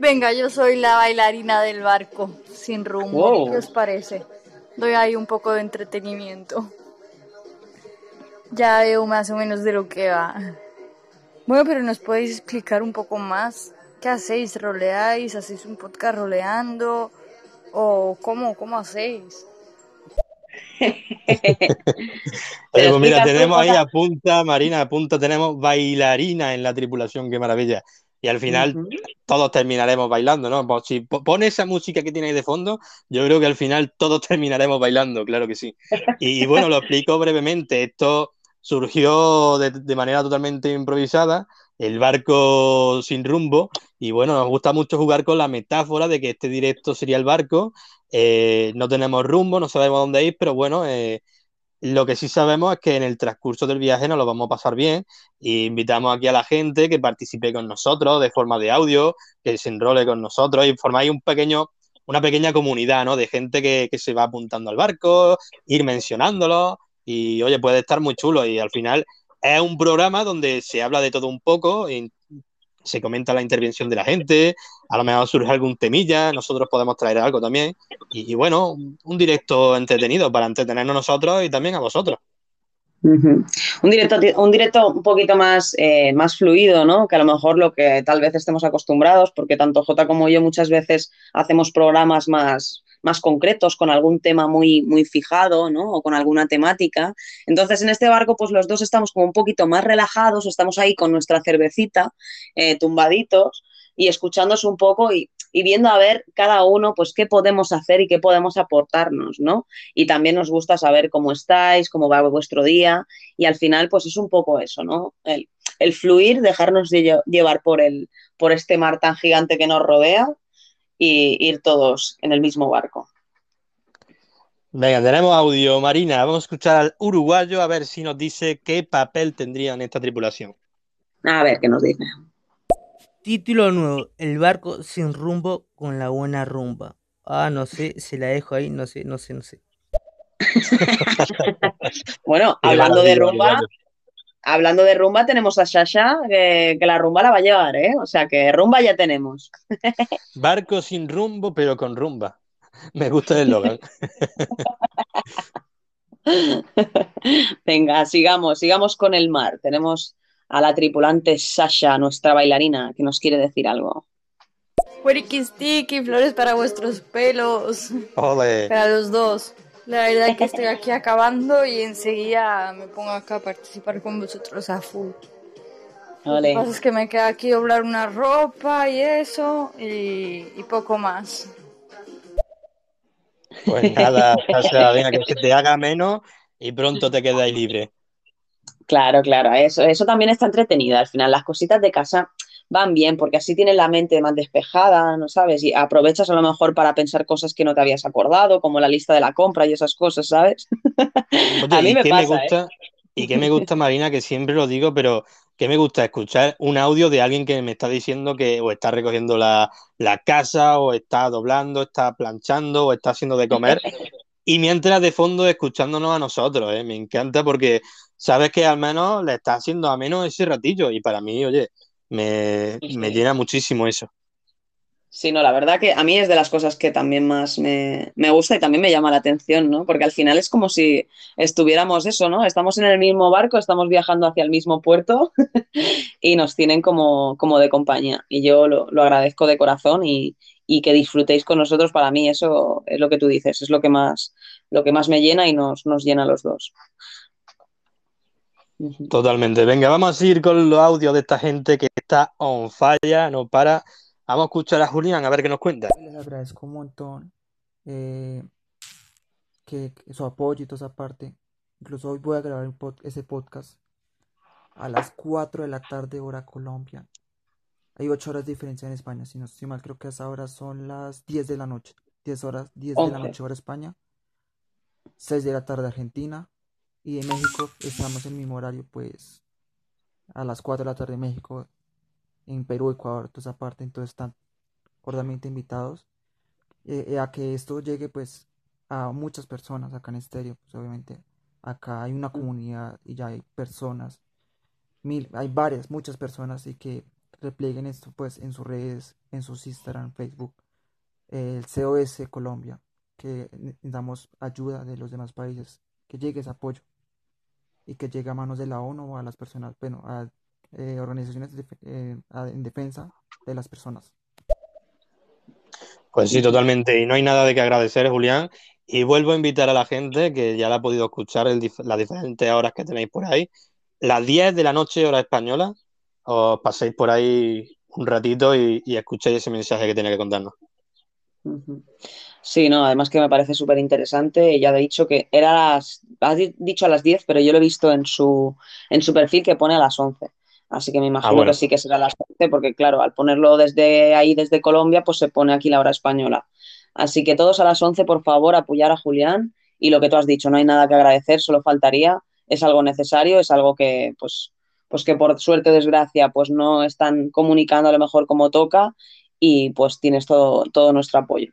Speaker 9: Venga, yo soy la bailarina del barco, sin rumbo.
Speaker 1: Wow.
Speaker 9: ¿Qué os parece? Doy ahí un poco de entretenimiento. Ya veo más o menos de lo que va. Bueno, pero nos podéis explicar un poco más. ¿Qué hacéis? ¿Roleáis? ¿Hacéis un podcast roleando? ¿O cómo, cómo hacéis?
Speaker 2: Pues mira, tenemos ahí a punta, Marina, a punta, tenemos bailarina en la tripulación, qué maravilla. Y al final uh -huh. todos terminaremos bailando, ¿no? Pues si pone esa música que tiene ahí de fondo, yo creo que al final todos terminaremos bailando, claro que sí. Y, y bueno, lo explico brevemente. Esto surgió de, de, manera totalmente improvisada, el barco sin rumbo, y bueno, nos gusta mucho jugar con la metáfora de que este directo sería el barco, eh, no tenemos rumbo, no sabemos dónde ir, pero bueno, eh, lo que sí sabemos es que en el transcurso del viaje nos lo vamos a pasar bien y invitamos aquí a la gente que participe con nosotros de forma de audio, que se enrole con nosotros y formáis un pequeño, una pequeña comunidad ¿no? de gente que, que se va apuntando al barco, ir mencionándolo y oye, puede estar muy chulo y al final es un programa donde se habla de todo un poco, se comenta la intervención de la gente, a lo mejor surge algún temilla, nosotros podemos traer algo también y, bueno, un directo entretenido para entretenernos nosotros y también a vosotros.
Speaker 1: Un directo, un directo un poquito más, eh, más fluido, ¿no? Que a lo mejor lo que tal vez estemos acostumbrados, porque tanto Jota como yo muchas veces hacemos programas más, más concretos, con algún tema muy, muy fijado, ¿no? O con alguna temática. Entonces, en este barco, pues los dos estamos como un poquito más relajados, estamos ahí con nuestra cervecita, eh, tumbaditos y escuchándose un poco y, y viendo a ver cada uno, pues qué podemos hacer y qué podemos aportarnos, ¿no? Y también nos gusta saber cómo estáis, cómo va vuestro día y al final, pues es un poco eso, ¿no? El, el fluir, dejarnos de lle- llevar por, el, por este mar tan gigante que nos rodea y ir todos en el mismo barco.
Speaker 2: Venga, tenemos audio, Marina. Vamos a escuchar al uruguayo a ver si nos dice qué papel tendría en esta tripulación.
Speaker 1: A ver qué nos dice.
Speaker 8: Título nuevo, El barco sin rumbo con la buena rumba. Ah, no sé, se la dejo ahí, no sé, no sé, no sé.
Speaker 1: Bueno, hablando de rumba. Hablando de rumba, tenemos a Sasha, que, que la rumba la va a llevar, ¿eh? O sea que rumba ya tenemos.
Speaker 2: Barco sin rumbo, pero con rumba. Me gusta el eslogan.
Speaker 1: Venga, sigamos, sigamos con el mar. Tenemos a la tripulante Sasha, nuestra bailarina, que nos quiere decir algo.
Speaker 9: Sticky, flores para vuestros pelos.
Speaker 2: Ole.
Speaker 9: Para los dos. La verdad que estoy aquí acabando y enseguida me pongo acá a participar con vosotros a full. Lo
Speaker 1: Ole.
Speaker 9: que pasa es que me queda aquí doblar una ropa y eso y, y poco más.
Speaker 2: Pues nada, Sasha, venga, que se te haga menos y pronto te quedáis libre.
Speaker 1: Claro, claro, eso, eso también está entretenido. Al final, las cositas de casa van bien porque así tienes la mente más despejada, ¿no sabes? Y aprovechas a lo mejor para pensar cosas que no te habías acordado, como la lista de la compra y esas cosas, ¿sabes?
Speaker 2: Oye,
Speaker 1: A mí
Speaker 2: ¿y
Speaker 1: me
Speaker 2: qué me
Speaker 1: pasa, ¿eh?
Speaker 2: gusta? ¿Y qué me gusta, Marina? Que siempre lo digo, pero ¿qué me gusta? Escuchar un audio de alguien que me está diciendo que o está recogiendo la, la casa, o está doblando, está planchando, o está haciendo de comer. Y mientras de fondo escuchándonos a nosotros, ¿eh? Me encanta porque sabes que al menos le está haciendo a menos ese ratillo. Y para mí, oye, me,
Speaker 1: Sí,
Speaker 2: me llena muchísimo eso.
Speaker 1: Sí, no, la verdad que a mí es de las cosas que también más me, me gusta y también me llama la atención, ¿no? Porque al final es como si estuviéramos eso, ¿no? Estamos en el mismo barco, estamos viajando hacia el mismo puerto y nos tienen como, como de compañía. Y yo lo, lo agradezco de corazón y, y que disfrutéis con nosotros. Para mí eso es lo que tú dices, es lo que más, lo que más me llena y nos, nos llena a los dos.
Speaker 2: Totalmente. Venga, vamos a ir con los audios de esta gente que está on fire, no para. Vamos a escuchar a Julián a ver qué nos cuenta.
Speaker 7: Les agradezco un montón eh, que, que su apoyo y toda esa parte. Incluso hoy voy a grabar pod- ese podcast a las 4 de la tarde, hora Colombia. Hay 8 horas de diferencia en España, si no estoy mal, creo que a esa hora son las 10 de la noche. 10 horas, 10 de la noche, hora España. 6 de la tarde, Argentina. Y en México estamos en el mismo horario, pues a las 4 de la tarde, México. En Perú, Ecuador, toda esa parte. Entonces están cordialmente invitados eh, eh, a que esto llegue pues a muchas personas acá en Estéreo, pues obviamente acá hay una comunidad y ya hay personas, mil, hay varias, muchas personas y que replieguen esto pues en sus redes, en sus Instagram, Facebook, el COS Colombia, que damos ayuda de los demás países, que llegue ese apoyo y que llegue a manos de la ONU o a las personas, bueno, a eh, organizaciones de- eh, a- en defensa de las personas.
Speaker 2: Pues sí, totalmente. Y no hay nada de que agradecer, Julián. Y vuelvo a invitar a la gente que ya la ha podido escuchar el dif- las diferentes horas que tenéis por ahí. Las 10 de la noche, hora española, os paséis por ahí un ratito y, y escuchéis ese mensaje que tiene que contarnos.
Speaker 1: Ujú. Sí, no, además que me parece súper interesante. Ella ha dicho que era a las, ha di- dicho a las 10, pero yo lo he visto en su, en su perfil que pone a las 11. Así que me imagino
Speaker 2: bueno.
Speaker 1: que sí que será a las 11, porque claro, al ponerlo desde ahí, desde Colombia, pues se pone aquí la hora española. Así que todos a las 11, por favor, apoyar a Julián. Y lo que tú has dicho, no hay nada que agradecer, solo faltaría. Es algo necesario, es algo que, pues, pues que por suerte o desgracia, pues no están comunicando a lo mejor como toca y pues tienes todo, todo nuestro apoyo.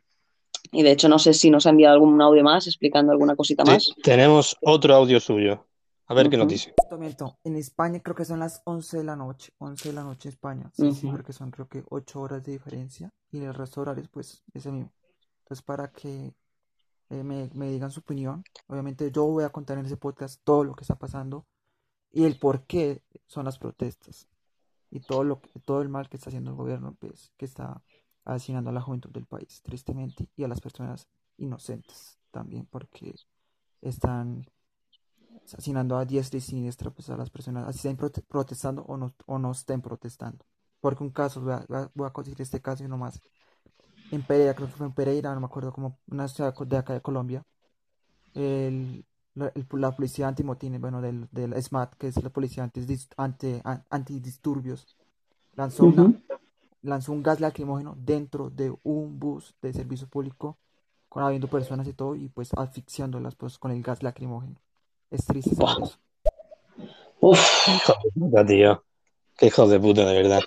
Speaker 1: Y de hecho, no sé si nos ha enviado algún audio más explicando alguna cosita
Speaker 2: Sí,
Speaker 1: más.
Speaker 2: tenemos otro audio suyo. A ver qué nos dice.
Speaker 7: Miento, miento. En España creo que son las 11 de la noche. 11 de la noche en España. Sí, sí,
Speaker 1: Ujú.
Speaker 7: porque son creo que 8 horas de diferencia. Y el resto de horarios, pues, es el mismo. Entonces, para que eh, me, me digan su opinión. Obviamente yo voy a contar en ese podcast todo lo que está pasando y el por qué son las protestas y todo lo que- todo el mal que está haciendo el gobierno, pues, que está asesinando a la juventud del país, tristemente, y a las personas inocentes también, porque están asesinando a diestra y siniestra pues, a las personas, así estén prote- protestando o no, o no estén protestando. Porque un caso, voy a, voy a- conseguir este caso y nomás. En Pereira, creo que fue en Pereira, no me acuerdo, como una ciudad de acá de Colombia, el, la, el- la policía antimotines, bueno, del, del SMAT, que es la policía antidis- ante, an- antidisturbios, lanzó una. Lanzó un gas lacrimógeno dentro de un bus de servicio público, con habiendo personas y todo, y pues asfixiándolas pues con el gas lacrimógeno. Es triste saber eso.
Speaker 1: Uf,
Speaker 2: Hijo de puta, tío. Qué hijos de puta, de verdad.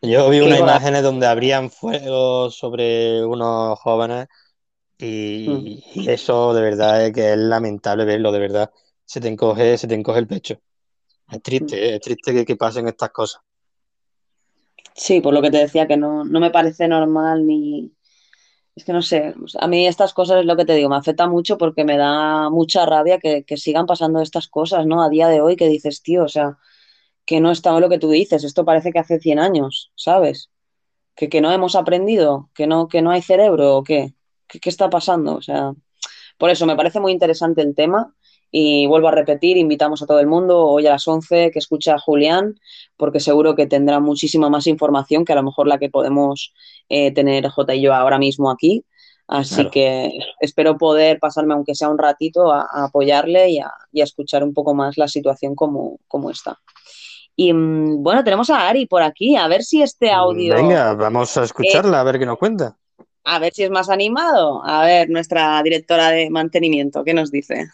Speaker 2: Yo vi unas imágenes donde abrían fuego sobre unos jóvenes
Speaker 1: Mm.
Speaker 2: y, eso de verdad es que es lamentable verlo, de verdad. Se te encoge, se te encoge el pecho. Es triste, es triste que, que pasen estas cosas.
Speaker 1: Sí, por lo que te decía, que no, no me parece normal ni... Es que no sé, a mí estas cosas es lo que te digo, me afecta mucho porque me da mucha rabia que, que sigan pasando estas cosas, ¿no? A día de hoy que dices, tío, o sea, que no está lo que tú dices, esto parece que hace 100 años, ¿sabes? Que, que no hemos aprendido, que no, que no hay cerebro o qué, ¿Qué, qué está pasando? O sea, por eso me parece muy interesante el tema y vuelvo a repetir, invitamos a todo el mundo hoy a las 11 que escuche a Julián, porque seguro que tendrá muchísima más información que a lo mejor la que podemos eh, tener J y yo ahora mismo aquí. Así
Speaker 2: Claro.
Speaker 1: que espero poder pasarme, aunque sea un ratito, a, a apoyarle y a, y a escuchar un poco más la situación como, como está. Y mm, bueno, tenemos a Ari por aquí, a ver si este audio,
Speaker 2: Venga, vamos a
Speaker 1: eh,
Speaker 2: escucharla, a ver qué nos cuenta.
Speaker 1: A ver si es más animado. A ver, nuestra directora de mantenimiento, ¿qué nos dice?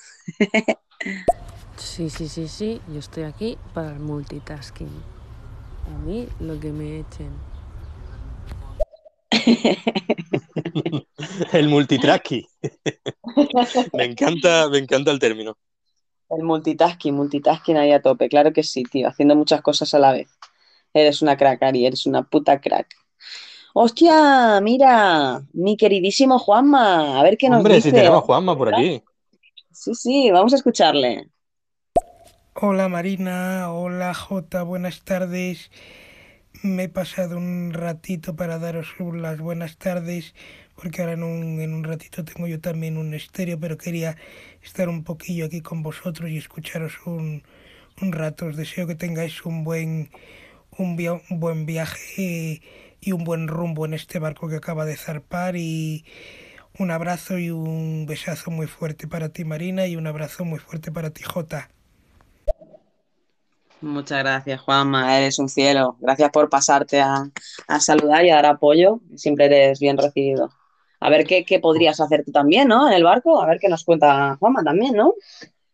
Speaker 3: Sí, sí, sí, sí, yo estoy aquí para el multitasking. A mí lo que me echen.
Speaker 2: El multitracking. Me encanta, me encanta el término.
Speaker 1: El multitasking, multitasking ahí a tope, claro que sí, tío, haciendo muchas cosas a la vez. Eres una crack, Ari, eres una puta crack. Hostia, mira, mi queridísimo Juanma, a ver qué nos
Speaker 2: Hombre, si
Speaker 1: dice.
Speaker 2: tenemos a Juanma por aquí.
Speaker 1: Sí, sí, vamos a escucharle.
Speaker 11: Hola Marina, hola Jota, buenas tardes. Me he pasado un ratito para daros las buenas tardes, porque ahora en un, en un ratito tengo yo también un estéreo, pero quería estar un poquillo aquí con vosotros y escucharos un, un rato. Os deseo que tengáis un buen, un, via- un buen viaje y un buen rumbo en este barco que acaba de zarpar y un abrazo y un besazo muy fuerte para ti Marina y un abrazo muy fuerte para ti Jota.
Speaker 1: Muchas gracias, Juanma, eres un cielo. Gracias por pasarte a, a saludar y a dar apoyo. Siempre eres bien recibido. A ver qué, qué podrías hacer tú también, ¿no? En el barco, a ver qué nos cuenta Juanma también, ¿no?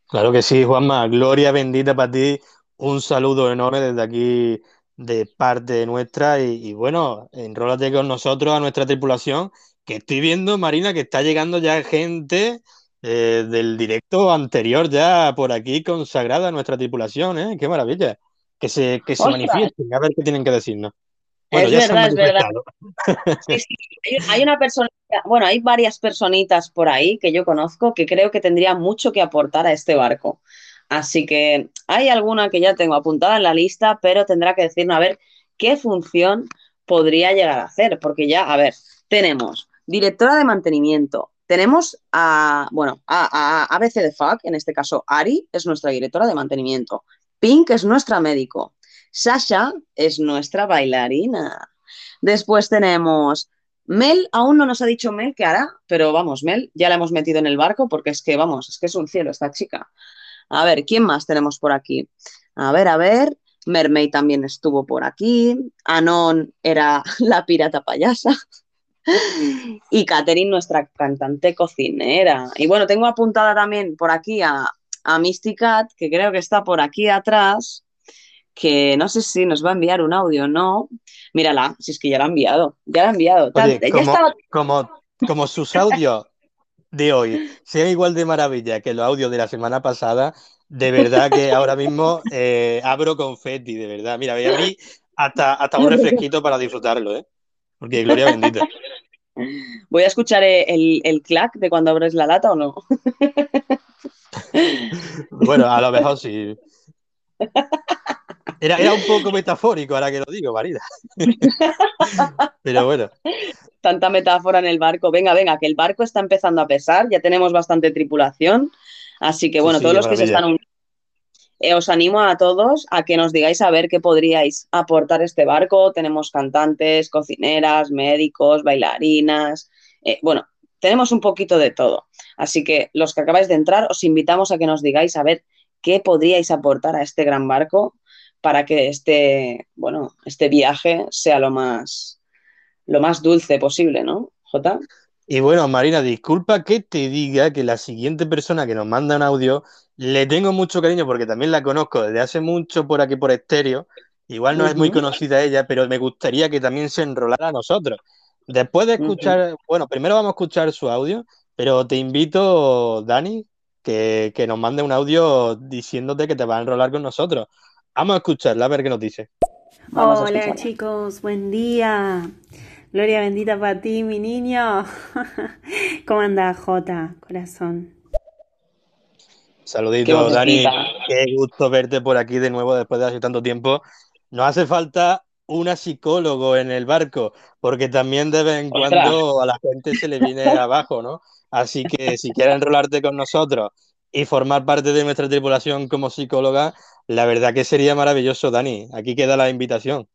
Speaker 2: Claro que sí, Juanma. Gloria bendita para ti. Un saludo enorme desde aquí de parte nuestra. Y, y bueno, enrólate con nosotros a nuestra tripulación. Que estoy viendo, Marina, que está llegando ya gente eh, del directo anterior ya por aquí consagrada a nuestra tripulación, ¿eh? Qué maravilla. Que se, que se manifiesten, a ver qué tienen que decirnos. Bueno,
Speaker 1: Es verdad, es verdad.
Speaker 2: manifestado.
Speaker 1: Sí, sí. Hay- una persona, bueno, hay varias personitas por ahí que yo conozco que creo que tendrían mucho que aportar a este barco. Así que hay alguna que ya tengo apuntada en la lista, pero tendrá que decirnos a ver qué función podría llegar a hacer, porque ya, a ver, tenemos directora de mantenimiento, tenemos a, bueno, a, a ABC de FAC, en este caso Ari es nuestra directora de mantenimiento, Pink es nuestra médico, Sasha es nuestra bailarina. Después tenemos Mel, aún no nos ha dicho Mel qué hará, pero vamos, Mel ya la hemos metido en el barco porque es que, vamos, es que es un cielo esta chica. A ver, ¿quién más tenemos por aquí? A ver, a ver. Mermaid también estuvo por aquí. Anon era la pirata payasa. Y Catherine, nuestra cantante cocinera. Y bueno, tengo apuntada también por aquí a, a Misty Cat, que creo que está por aquí atrás, que no sé si nos va a enviar un audio o no. Mírala, si es que ya la ha enviado. Ya la ha enviado. Tal-
Speaker 2: Oye,
Speaker 1: ya
Speaker 2: como,
Speaker 1: estaba
Speaker 2: como, como sus audios de hoy sean igual de maravilla que los audios de la semana pasada, de verdad que ahora mismo eh, abro confeti, de verdad. Mira, voy a abrir hasta, hasta un refresquito para disfrutarlo, ¿eh? Porque gloria bendita.
Speaker 1: ¿Voy a escuchar el, el clac de cuando abres la lata o no?
Speaker 2: Bueno, a lo mejor sí. Era, era un poco metafórico ahora que lo digo, Marina. Pero bueno.
Speaker 1: Tanta metáfora en el barco. Venga, venga, que el barco está empezando a pesar, ya tenemos bastante tripulación. Así que bueno,
Speaker 2: Sí, sí,
Speaker 1: todos los que se están uniendo, eh, os animo a todos a que nos digáis a ver qué podríais aportar a este barco. Tenemos cantantes, cocineras, médicos, bailarinas. eh, bueno, tenemos un poquito de todo. Así que los que acabáis de entrar, os invitamos a que nos digáis a ver qué podríais aportar a este gran barco para que este, bueno, este viaje sea lo más, lo más dulce posible, ¿no, Jota?
Speaker 2: Y bueno, Marina, disculpa que te diga que la siguiente persona que nos manda un audio le tengo mucho cariño porque también la conozco desde hace mucho por aquí por estéreo. Igual no es muy conocida ella, pero me gustaría que también se enrolara a nosotros. Después de escuchar, bueno, primero vamos a escuchar su audio, pero te invito, Dani, que, que nos mande un audio diciéndote que te va a enrolar con nosotros. Vamos a escucharla a ver qué nos dice.
Speaker 1: Vamos
Speaker 12: Hola chicos, buen día. Gloria bendita para ti, mi niño. ¿Cómo anda, Jota, corazón?
Speaker 1: Qué
Speaker 2: Saluditos, Dani. Qué gusto verte por aquí de nuevo después de hace tanto tiempo. Nos hace falta una psicólogo en el barco, porque también de vez en
Speaker 1: Ostras.
Speaker 2: cuando a la gente se le viene abajo, ¿no? Así que si quieres enrolarte con nosotros y formar parte de nuestra tripulación como psicóloga, la verdad que sería maravilloso, Dani. Aquí queda la invitación.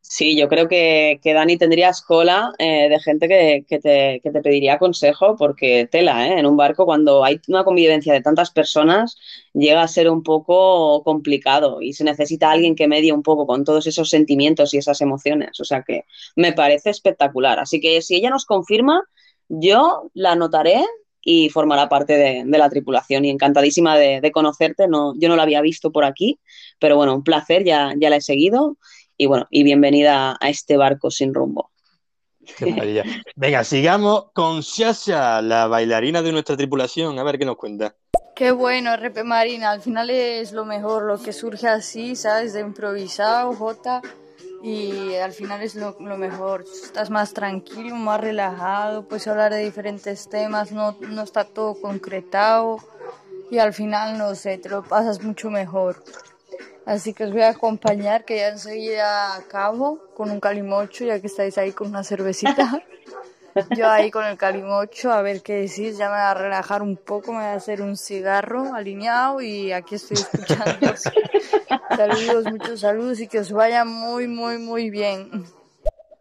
Speaker 1: Sí, yo creo que, que Dani tendrías cola eh, de gente que, que te, que te pediría consejo, porque tela, ¿eh? En un barco, cuando hay una convivencia de tantas personas, llega a ser un poco complicado y se necesita alguien que medie un poco con todos esos sentimientos y esas emociones. O sea que me parece espectacular. Así que si ella nos confirma, yo la anotaré y formará parte de, de la tripulación. Y encantadísima de, de conocerte. No, yo no la había visto por aquí, pero bueno, un placer, ya, ya la he seguido. Y bueno, y bienvenida a este barco sin rumbo.
Speaker 2: Qué maravilla. Venga, sigamos con Sasha, la bailarina de nuestra tripulación. A ver qué nos cuenta.
Speaker 9: Qué bueno, RP Marina, al final es lo mejor, lo que surge así, ¿sabes? De improvisado, Jota, y al final es lo, mejor. Estás más tranquilo, más relajado, puedes hablar de diferentes temas, no, no está todo concretado, y al final, no sé, te lo pasas mucho mejor. Así que os voy a acompañar, que ya enseguida acabo con un calimocho, ya que estáis ahí con una cervecita. Yo ahí con el calimocho, a ver qué decís, ya me voy a relajar un poco, me voy a hacer un cigarro alineado y aquí estoy escuchando. Saludos, muchos saludos y que os vaya muy, muy, muy bien.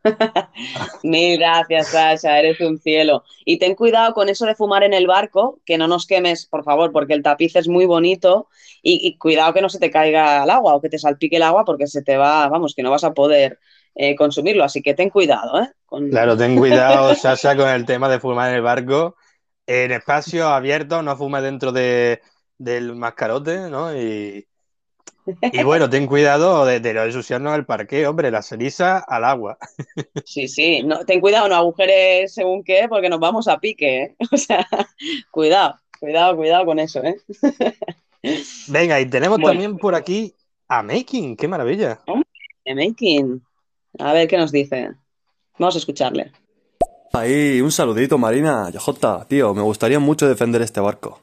Speaker 1: Mil gracias, Sasha, eres un cielo. Y ten cuidado con eso de fumar en el barco, que no nos quemes, por favor, porque el tapiz es muy bonito. Y, y cuidado que no se te caiga al agua o que te salpique el agua, porque se te va, vamos, que no vas a poder eh, consumirlo. Así que ten cuidado, ¿eh? Con-
Speaker 2: Claro, ten cuidado, Sasha, con el tema de fumar en el barco. En espacios abiertos, no fumes dentro de, del mascarote, ¿no? Y, y bueno, ten cuidado de, de no ensuciarnos el parque, hombre, la ceniza al agua.
Speaker 1: Sí, sí, no, ten cuidado, no agujeres según qué, porque nos vamos a pique, ¿eh? O sea, cuidado, cuidado, cuidado con eso, ¿eh?
Speaker 2: Venga, y tenemos
Speaker 1: Bueno.
Speaker 2: también por aquí a Making, qué maravilla.
Speaker 1: The Making. A ver qué nos dice. Vamos a escucharle.
Speaker 13: Ahí, un saludito, Marina. Jota, tío, me gustaría mucho defender este barco.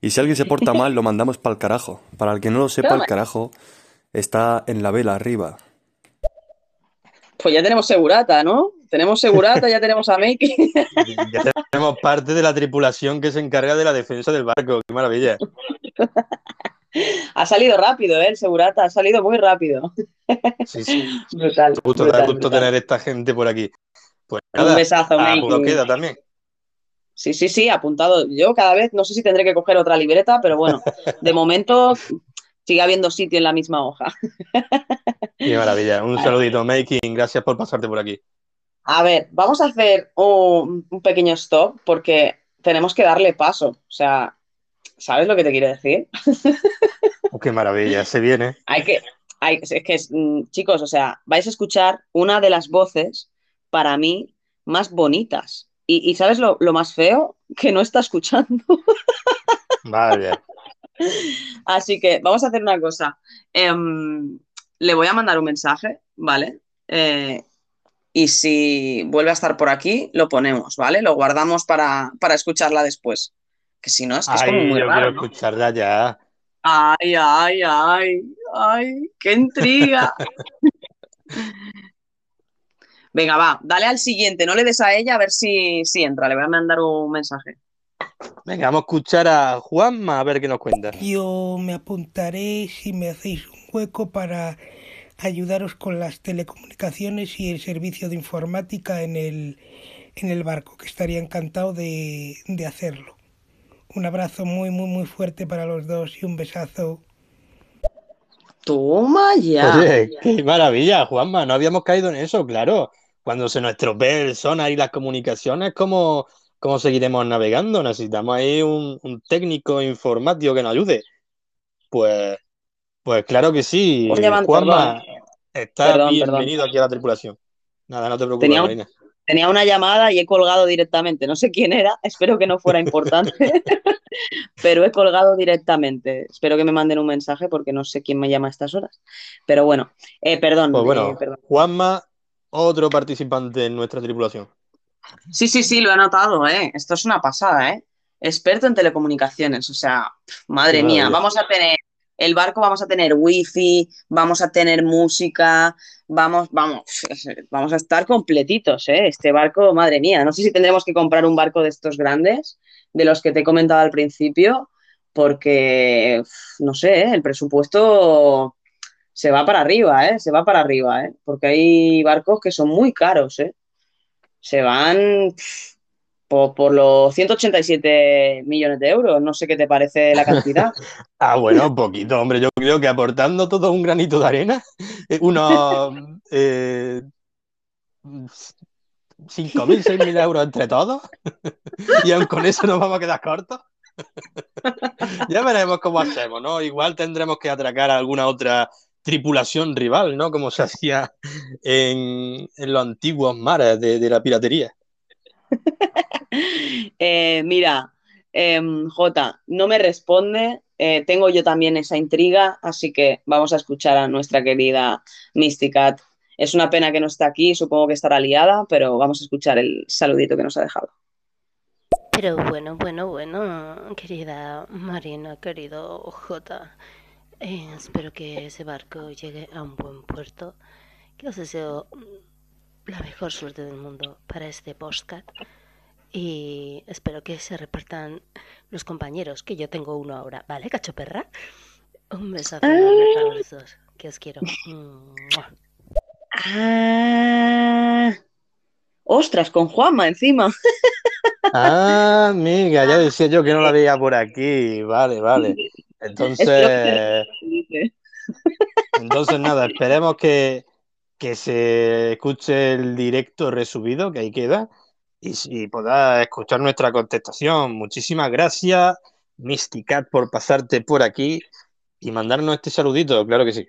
Speaker 13: Y si alguien se porta mal, lo mandamos para el carajo. Para el que no lo sepa, el carajo está en la vela arriba.
Speaker 1: Pues ya tenemos segurata, ¿no? Tenemos segurata, ya tenemos a Making.
Speaker 2: Ya tenemos parte de la tripulación que se encarga de la defensa del barco, qué maravilla.
Speaker 1: Ha salido rápido, ¿eh? El segurata, ha salido muy rápido.
Speaker 2: Sí, sí.
Speaker 1: Brutal.
Speaker 2: Da gusto,
Speaker 1: brutal,
Speaker 2: da gusto
Speaker 1: brutal.
Speaker 2: tener esta gente por aquí. Pues
Speaker 1: Un
Speaker 2: nada,
Speaker 1: besazo,
Speaker 2: a
Speaker 1: Making.
Speaker 2: poco queda también.
Speaker 1: Sí, sí, sí, apuntado. Yo cada vez no sé si tendré que coger otra libreta, pero bueno, de momento sigue habiendo sitio en la misma hoja.
Speaker 2: Qué maravilla. Un saludito, Making. Gracias por pasarte por aquí.
Speaker 1: A ver, vamos a hacer un, un pequeño stop porque tenemos que darle paso. O sea, ¿sabes lo que te quiero decir?
Speaker 2: Oh, qué maravilla, se viene.
Speaker 1: Hay que, hay, es que, mm, chicos, o sea, vais a escuchar una de las voces para mí más bonitas. Y, y ¿sabes lo, lo más feo? Que no está escuchando.
Speaker 2: Vale.
Speaker 1: Así que vamos a hacer una cosa. Em, le voy a mandar un mensaje, ¿vale? Eh, y si vuelve a estar por aquí, lo ponemos, ¿vale? Lo guardamos para, para escucharla después. Que si no, es que es como
Speaker 2: Ay,
Speaker 1: muy
Speaker 2: yo
Speaker 1: raro,
Speaker 2: quiero
Speaker 1: ¿no?
Speaker 2: escucharla ya.
Speaker 1: Ay, ay, ay, ay, qué intriga. Venga, va, dale al siguiente, no le des a ella a ver si, si entra, le voy a mandar un mensaje.
Speaker 2: Venga, vamos a escuchar a Juanma a ver qué nos cuenta.
Speaker 11: Yo me apuntaré si me hacéis un hueco para ayudaros con las telecomunicaciones y el servicio de informática en el, en el barco, que estaría encantado de, de hacerlo. Un abrazo muy, muy, muy fuerte para los dos y un besazo.
Speaker 1: Toma ya.
Speaker 2: Oye, qué maravilla, Juanma, no habíamos caído en eso, claro. Cuando se nos estropee el sonar y las comunicaciones, ¿cómo, cómo seguiremos navegando? Necesitamos ahí un, un técnico informático que nos ayude. Pues, pues claro que sí, Juanma, estás
Speaker 1: Perdón,
Speaker 2: bienvenido aquí a la tripulación. Nada, no te preocupes, Marina.
Speaker 1: Tenía una llamada y he colgado directamente. No sé quién era, espero que no fuera importante, pero he colgado directamente. Espero que me manden un mensaje porque no sé quién me llama a estas horas. Pero bueno, eh, perdón,
Speaker 2: Pues
Speaker 1: eh,
Speaker 2: bueno,
Speaker 1: perdón.
Speaker 2: Juanma, otro participante en nuestra tripulación.
Speaker 1: Sí, sí, sí, lo he notado, ¿eh? Esto es una pasada, ¿eh? Experto en telecomunicaciones, o sea, madre mía, vamos a tener el barco, vamos a tener wifi, vamos a tener música, vamos, vamos, vamos a estar completitos, ¿eh? Este barco, madre mía, no sé si tendremos que comprar un barco de estos grandes, de los que te he comentado al principio, porque, no sé, ¿eh? El presupuesto se va para arriba, ¿eh? Se va para arriba, ¿eh? Porque hay barcos que son muy caros, ¿eh? Se van por, por los 187 millones de euros. No sé qué te parece la cantidad.
Speaker 2: Ah, bueno, poquito, hombre. Yo creo que aportando todo un granito de arena, eh, unos eh, 5.000, 6.000 euros entre todos, y aun con eso nos vamos a quedar cortos. Ya veremos cómo hacemos, ¿no? Igual tendremos que atracar a alguna otra tripulación rival, ¿no? Como se hacía en, en los antiguos mares de, de la piratería.
Speaker 1: Eh, mira, em, Jota, no me responde. eh, tengo yo también esa intriga, así que vamos a escuchar a nuestra querida Mysticat. Es una pena que no está aquí, supongo que estará liada, pero vamos a escuchar el saludito que nos ha dejado.
Speaker 14: Pero bueno, bueno, bueno, querida Marina, querido Jota, eh, espero que ese barco llegue a un buen puerto. Que os deseo la mejor suerte del mundo para este podcast. Y espero que se repartan los compañeros, que yo tengo uno ahora. ¿Vale, cacho perra? Un besazo para los dos, que os quiero.
Speaker 1: Ah, ostras, con Juanma encima.
Speaker 2: Ah, amiga, ya decía yo que no la veía por aquí. Vale, vale. Entonces, entonces nada, esperemos que, que se escuche el directo resubido, que ahí queda, y si puedas escuchar nuestra contestación. Muchísimas gracias, Mysticat, por pasarte por aquí y mandarnos este saludito, claro que sí.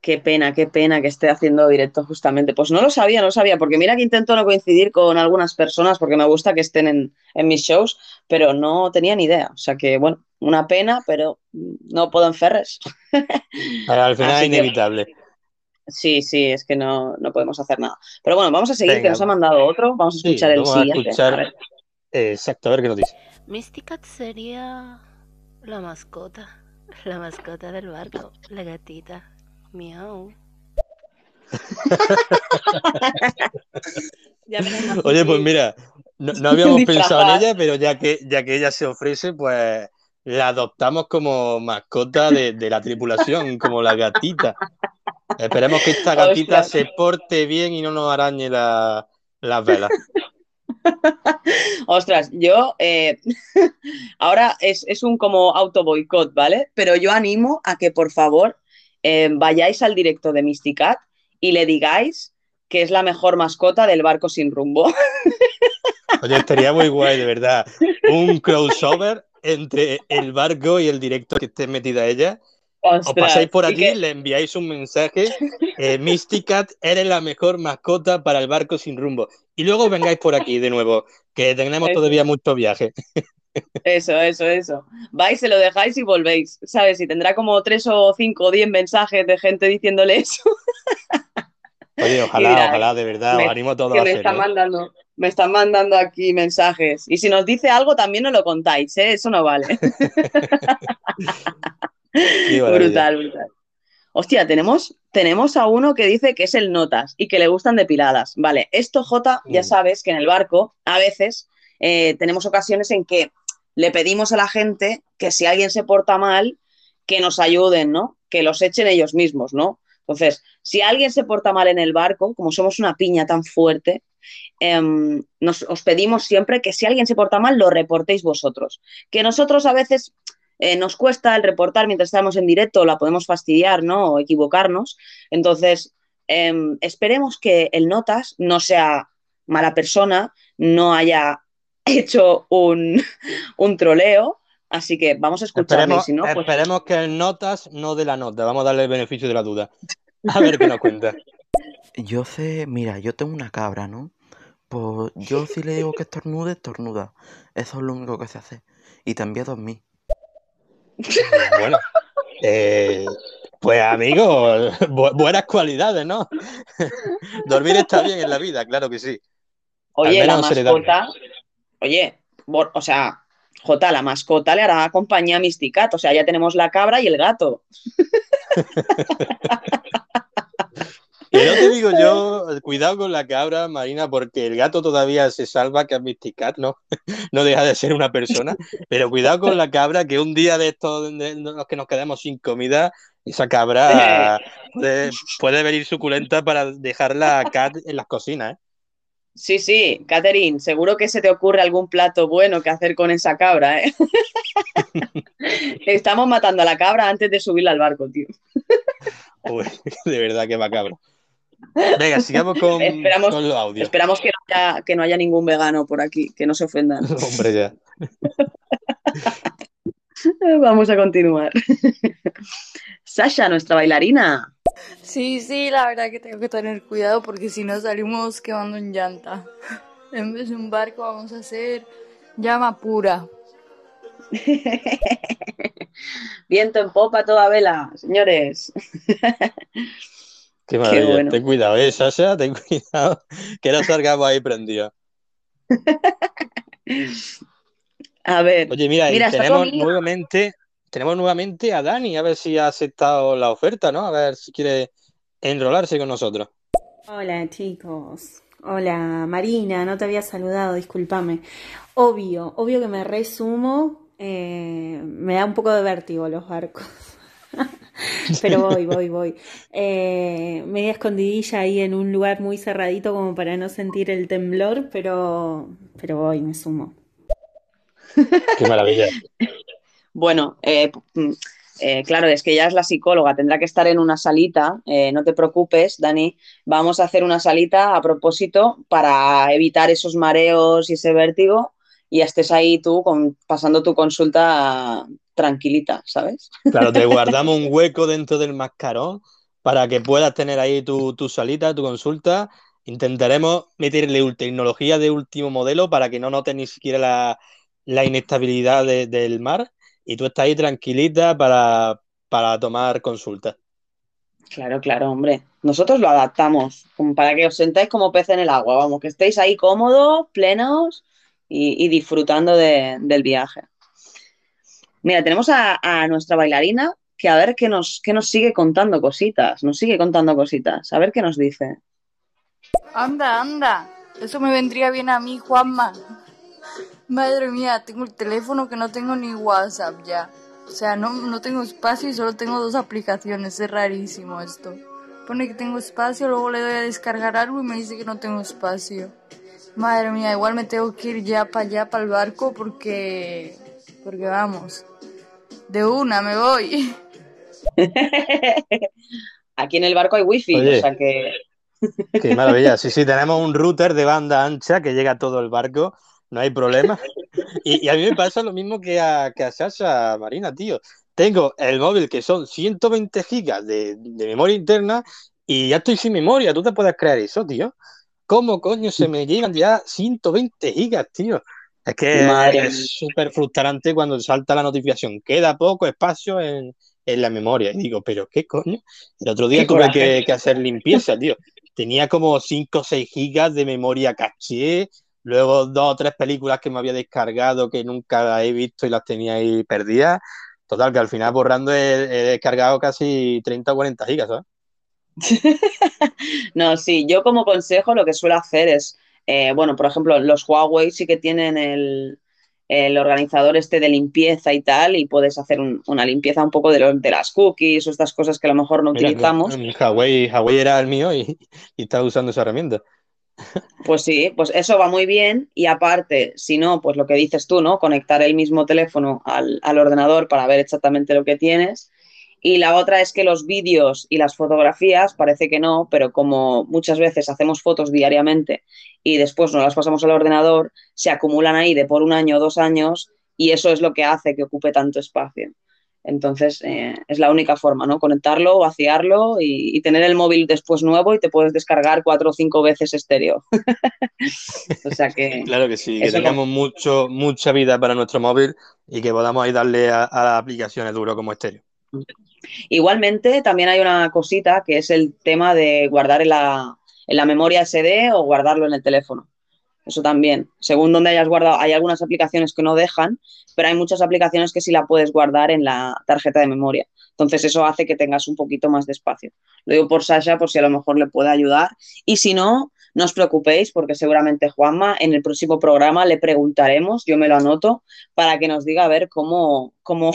Speaker 1: Qué pena, qué pena que esté haciendo directo justamente. Pues no lo sabía, no lo sabía, porque mira que intento no coincidir con algunas personas porque me gusta que estén en, en mis shows, pero no tenía ni idea. O sea que, bueno, una pena, pero no puedo en Ferres.
Speaker 2: Al final
Speaker 1: Así
Speaker 2: es
Speaker 1: que-
Speaker 2: inevitable.
Speaker 1: Sí, sí, es que no, no podemos hacer nada. Pero bueno, vamos a seguir, que nos ha mandado otro. Vamos a
Speaker 2: Sí,
Speaker 1: escuchar el
Speaker 2: vamos a
Speaker 1: siguiente.
Speaker 2: escuchar-
Speaker 1: A ver.
Speaker 2: Exacto, a ver qué nos dice.
Speaker 14: Mysticat sería la mascota, la mascota del barco, la gatita. Miau.
Speaker 2: Oye, pues mira, no, no habíamos pensado en ella, pero ya que, ya que ella se ofrece, pues la adoptamos como mascota de, de la tripulación, como la gatita. Esperemos que esta gatita se porte bien y no nos arañe la- las velas.
Speaker 1: Ostras, yo eh, ahora es, es un como auto boicot, ¿vale? Pero yo animo a que por favor eh, vayáis al directo de Mysticat y le digáis que es la mejor mascota del barco sin rumbo.
Speaker 2: Oye, estaría muy guay, de verdad. Un crossover entre el barco y el directo que esté metida ella. Os pasáis por aquí,
Speaker 1: que-
Speaker 2: le enviáis un mensaje. Eh, Mysticat, eres la mejor mascota para el barco sin rumbo. Y luego vengáis por aquí de nuevo, que tenemos
Speaker 1: Eso.
Speaker 2: todavía mucho viaje.
Speaker 1: Eso, eso, eso. Vais, se lo dejáis y volvéis, ¿sabes? Y tendrá como tres o cinco o diez mensajes de gente diciéndole eso.
Speaker 2: Oye, ojalá,
Speaker 1: dirá,
Speaker 2: ojalá, de verdad,
Speaker 1: me-
Speaker 2: os animo a todos
Speaker 1: que
Speaker 2: a
Speaker 1: me
Speaker 2: hacerlo. ¿eh?
Speaker 1: mandando, me están mandando aquí mensajes. Y si nos dice algo, también nos lo contáis, ¿eh? Eso no vale. Brutal, brutal. Hostia, tenemos, tenemos a uno que dice que es el Notas y que le gustan depiladas. Vale, esto, Jota, ya
Speaker 2: Mm.
Speaker 1: sabes que en el barco a veces eh, tenemos ocasiones en que le pedimos a la gente que si alguien se porta mal, que nos ayuden, ¿no? Que los echen ellos mismos, ¿no? Entonces, si alguien se porta mal en el barco, como somos una piña tan fuerte, em, nos, os pedimos siempre que si alguien se porta mal, lo reportéis vosotros. Que nosotros a veces eh, nos cuesta el reportar mientras estamos en directo, la podemos fastidiar, ¿no? O equivocarnos. Entonces, em, esperemos que el Notas no sea mala persona, no haya hecho un, un troleo. Así que vamos a escucharlo.
Speaker 2: Esperemos,
Speaker 1: si no, pues
Speaker 2: esperemos que el notas no de la nota. Vamos a darle el beneficio de la duda. A ver qué nos cuenta.
Speaker 15: Yo sé, mira, yo tengo una cabra, ¿no? Pues yo si le digo que estornude, estornuda. Eso es lo único que se hace. Y te envía a dormir.
Speaker 2: Bueno, eh, pues amigo, bu- buenas cualidades, ¿no? Dormir está bien en la vida, claro que sí.
Speaker 1: Oye, la mascota, oye, o sea, Jota, la mascota le hará compañía a Misticat, o sea, ya tenemos la cabra y el gato.
Speaker 2: Y no te digo yo, cuidado con la cabra, Marina, porque el gato todavía se salva, que es Mysticat, ¿no? No deja de ser una persona. Pero cuidado con la cabra, que un día de estos de los que nos quedamos sin comida, esa cabra puede, puede venir suculenta para dejarla a Cat en las cocinas, ¿eh?
Speaker 1: Sí, sí, Catherine, seguro que se te ocurre algún plato bueno que hacer con esa cabra, ¿eh? Estamos matando a la cabra antes de subirla al barco, tío.
Speaker 2: Uy, de verdad que macabro. Venga, sigamos con,
Speaker 1: Esperamos,
Speaker 2: con los audios.
Speaker 1: esperamos que no, haya, que no haya ningún vegano por aquí, que no se ofendan.
Speaker 2: Hombre, ya.
Speaker 1: Vamos a continuar. Sasha, nuestra bailarina.
Speaker 9: Sí, sí, la verdad que tengo que tener cuidado porque si no salimos quemando en llanta. En vez de un barco vamos a hacer llama pura.
Speaker 1: Viento en popa toda vela, señores.
Speaker 2: Qué maravilla.
Speaker 1: bueno.
Speaker 2: Ten cuidado, ¿eh, Sasha? Ten cuidado. Que no salgamos ahí prendidos.
Speaker 1: A ver.
Speaker 2: Oye, mira, tenemos nuevamente, tenemos nuevamente a Dani, a ver si ha aceptado la oferta, ¿no? A ver si quiere enrolarse con nosotros.
Speaker 12: Hola chicos. Hola Marina, no te había saludado, discúlpame. Obvio, obvio que me resumo. eh, me da un poco de vértigo los barcos. Pero voy, voy, voy. Eh, media escondidilla ahí en un lugar muy cerradito como para no sentir el temblor, pero, pero voy, me sumo.
Speaker 2: Qué maravilla.
Speaker 1: Bueno, eh, mm, eh, claro, es que ella es la psicóloga, tendrá que estar en una salita, eh, no te preocupes, Dani, vamos a hacer una salita a propósito para evitar esos mareos y ese vértigo y estés ahí tú con- pasando tu consulta tranquilita, ¿sabes?
Speaker 2: Claro, te guardamos un hueco dentro del mascarón para que puedas tener ahí tu, tu salita, tu consulta. Intentaremos meterle tecnología de último modelo para que no notes ni siquiera la, la inestabilidad de- del mar y tú estás ahí tranquilita para, para tomar consulta.
Speaker 1: Claro, claro, hombre. Nosotros lo adaptamos como para que os sentáis como pez en el agua, vamos, que estéis ahí cómodos, plenos y, y disfrutando de- del viaje. Mira, tenemos a, nuestra bailarina que a ver qué nos, qué nos sigue contando cositas, nos sigue contando cositas, a ver qué nos dice.
Speaker 9: Anda, anda. Eso me vendría bien a mí, Juanma. Madre mía, tengo el teléfono que no tengo ni WhatsApp ya. O sea, no, no tengo espacio y solo tengo dos aplicaciones. Es rarísimo esto. Pone que tengo espacio, luego le doy a descargar algo y me dice que no tengo espacio. Madre mía, igual me tengo que ir ya para allá, para el barco, porque... Porque vamos. De una, me voy.
Speaker 1: Aquí en el barco hay wifi,
Speaker 2: Oye.
Speaker 1: o sea que
Speaker 2: Qué maravilla. Sí, sí, tenemos un router de banda ancha que llega a todo el barco, no hay problema. Y, y a mí me pasa lo mismo que a, que a Sasha Marina, tío. Tengo el móvil que son 120 gigas de, de memoria interna y ya estoy sin memoria. ¿Tú te puedes creer eso, tío? ¿Cómo coño se me llegan ya 120 gigas, tío? Es que
Speaker 1: Madre
Speaker 2: es súper frustrante cuando salta la notificación. Queda poco espacio en, en la memoria. Y digo, ¿pero qué coño? El otro día tuve que hacer limpieza, tío. tenía como 5 o 6 gigas de memoria caché, luego dos o tres películas que me había descargado que nunca he visto y las tenía ahí perdidas. Total, que al final borrando he, he descargado casi 30 o 40 gigas, ¿sabes?
Speaker 1: No, sí, yo como consejo lo que suelo hacer es, eh, bueno, por ejemplo, los Huawei sí que tienen el, el organizador este de limpieza y tal, y puedes hacer un- una limpieza un poco de, los- de las cookies o estas cosas que a lo mejor no
Speaker 2: Mira,
Speaker 1: utilizamos.
Speaker 2: Huawei, Huawei era el mío y, y estaba usando esa herramienta.
Speaker 1: Pues sí, pues eso va muy bien y aparte, si no, pues lo que dices tú, ¿no? Conectar el mismo teléfono al, al ordenador para ver exactamente lo que tienes. Y la otra es que los vídeos y las fotografías, parece que no, pero como muchas veces hacemos fotos diariamente y después nos las pasamos al ordenador, se acumulan ahí de por un año o dos años y eso es lo que hace que ocupe tanto espacio. Entonces, eh, es la única forma, ¿no? Conectarlo, vaciarlo y, y tener el móvil después nuevo y te puedes descargar cuatro o cinco veces estéreo. o sea que...
Speaker 2: Claro que sí, que tengamos mucho, mucha vida para nuestro móvil y que podamos ahí darle a, a las aplicaciones duro como estéreo.
Speaker 1: Igualmente, también hay una cosita que es el tema de guardar en la, en la memoria SD o guardarlo en el teléfono. Eso también. Según donde hayas guardado, hay algunas aplicaciones que no dejan, pero hay muchas aplicaciones que sí la puedes guardar en la tarjeta de memoria. Entonces, eso hace que tengas un poquito más de espacio. Lo digo por Sasha, por si a lo mejor le puede ayudar. Y si no, no os preocupéis, porque seguramente Juanma en el próximo programa le preguntaremos, yo me lo anoto, para que nos diga a ver cómo, cómo,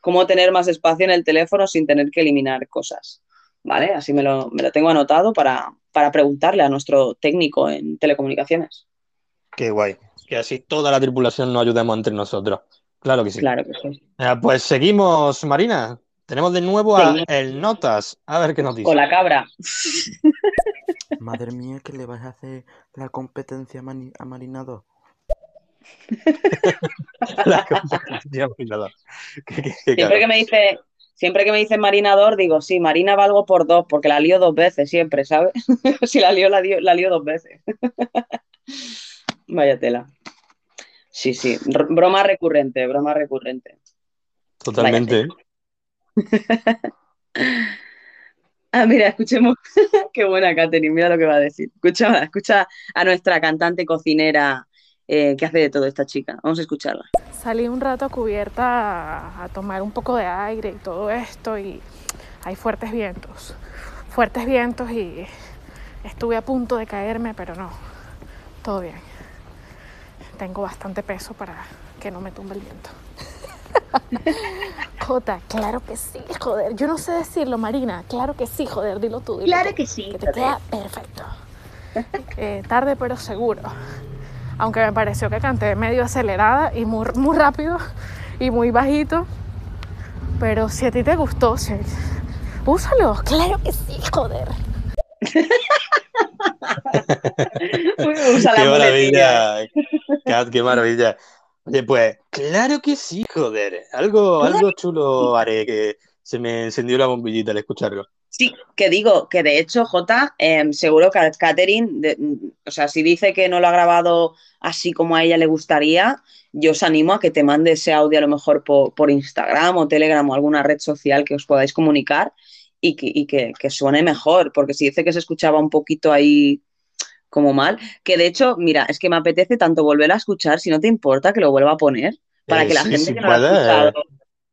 Speaker 1: cómo tener más espacio en el teléfono sin tener que eliminar cosas. ¿Vale? Así me lo, me lo tengo anotado para, para preguntarle a nuestro técnico en telecomunicaciones.
Speaker 2: Qué guay. Que así toda la tripulación nos ayudemos entre nosotros. Claro que sí.
Speaker 1: Claro que sí.
Speaker 2: Eh, pues seguimos, Marina. Tenemos de nuevo a
Speaker 1: Sí.
Speaker 2: el Notas. A ver qué nos dice.
Speaker 1: Con la cabra.
Speaker 15: Madre mía, que le vas a hacer la competencia a, Mani- a Marina 2.
Speaker 2: La competencia marinador. Qué- qué- qué
Speaker 1: Siempre que me dice, siempre que me dice marinador, digo, sí, Marina valgo por dos, porque la lío dos veces siempre, ¿sabes? si la lío, la lío, la lío dos veces. Vaya tela. Sí, sí. R- broma recurrente, broma recurrente.
Speaker 2: Totalmente.
Speaker 1: Ah, mira, escuchemos. Qué buena, Katherine, mira lo que va a decir. Escucha, escucha a nuestra cantante cocinera eh, que hace de todo esta chica. Vamos a escucharla.
Speaker 16: Salí un rato a cubierta a, a tomar un poco de aire y todo esto y hay fuertes vientos, fuertes vientos y estuve a punto de caerme, pero no, todo bien. Tengo bastante peso para que no me tumbe el viento. Jota, claro que sí, joder. Yo no sé decirlo, Marina. Claro que sí, joder, dilo tú. dilo
Speaker 17: Claro
Speaker 16: tú,
Speaker 17: que sí,
Speaker 16: Que te
Speaker 17: joder.
Speaker 16: queda perfecto. Eh, tarde pero seguro. Aunque me pareció que canté medio acelerada y muy, muy rápido y muy bajito. Pero si a ti te gustó, si- úsalo. Claro que sí, joder.
Speaker 1: Usa
Speaker 2: Qué maravilla, Kat, qué maravilla. Oye, pues, claro que sí, joder. Algo, algo chulo haré que se me encendió la bombillita al escucharlo.
Speaker 1: Sí, que digo que de hecho, Jota, em, seguro que Catherine, de- o sea, si dice que no lo ha grabado así como a ella le gustaría, yo os animo a que te mande ese audio a lo mejor por, por Instagram o Telegram o alguna red social que os podáis comunicar y que, y que, que suene mejor, porque si dice que se escuchaba un poquito ahí como mal, que de hecho, mira, es que me apetece tanto volver a escuchar, si no te importa que lo vuelva a poner, para
Speaker 2: Eh,
Speaker 1: que la
Speaker 2: sí,
Speaker 1: gente
Speaker 2: si
Speaker 1: que no lo ha
Speaker 2: puedes,
Speaker 1: escuchado.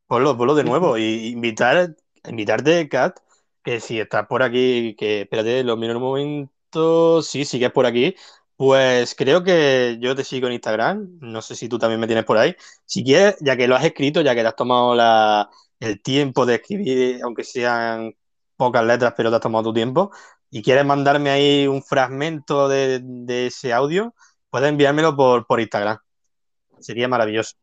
Speaker 2: Ponlo, ponlo de nuevo y invitar, invitarte, Kat, que si estás por aquí, que espérate, lo miro en un momento, sí, sigues por aquí, pues creo que yo te sigo en Instagram, no sé si tú también me tienes por ahí. Si quieres, ya que lo has escrito, ya que te has tomado la, el tiempo de escribir, aunque sean pocas letras, pero te has tomado tu tiempo, y quieres mandarme ahí un fragmento de, de ese audio, puedes enviármelo por, por Instagram. Sería maravilloso.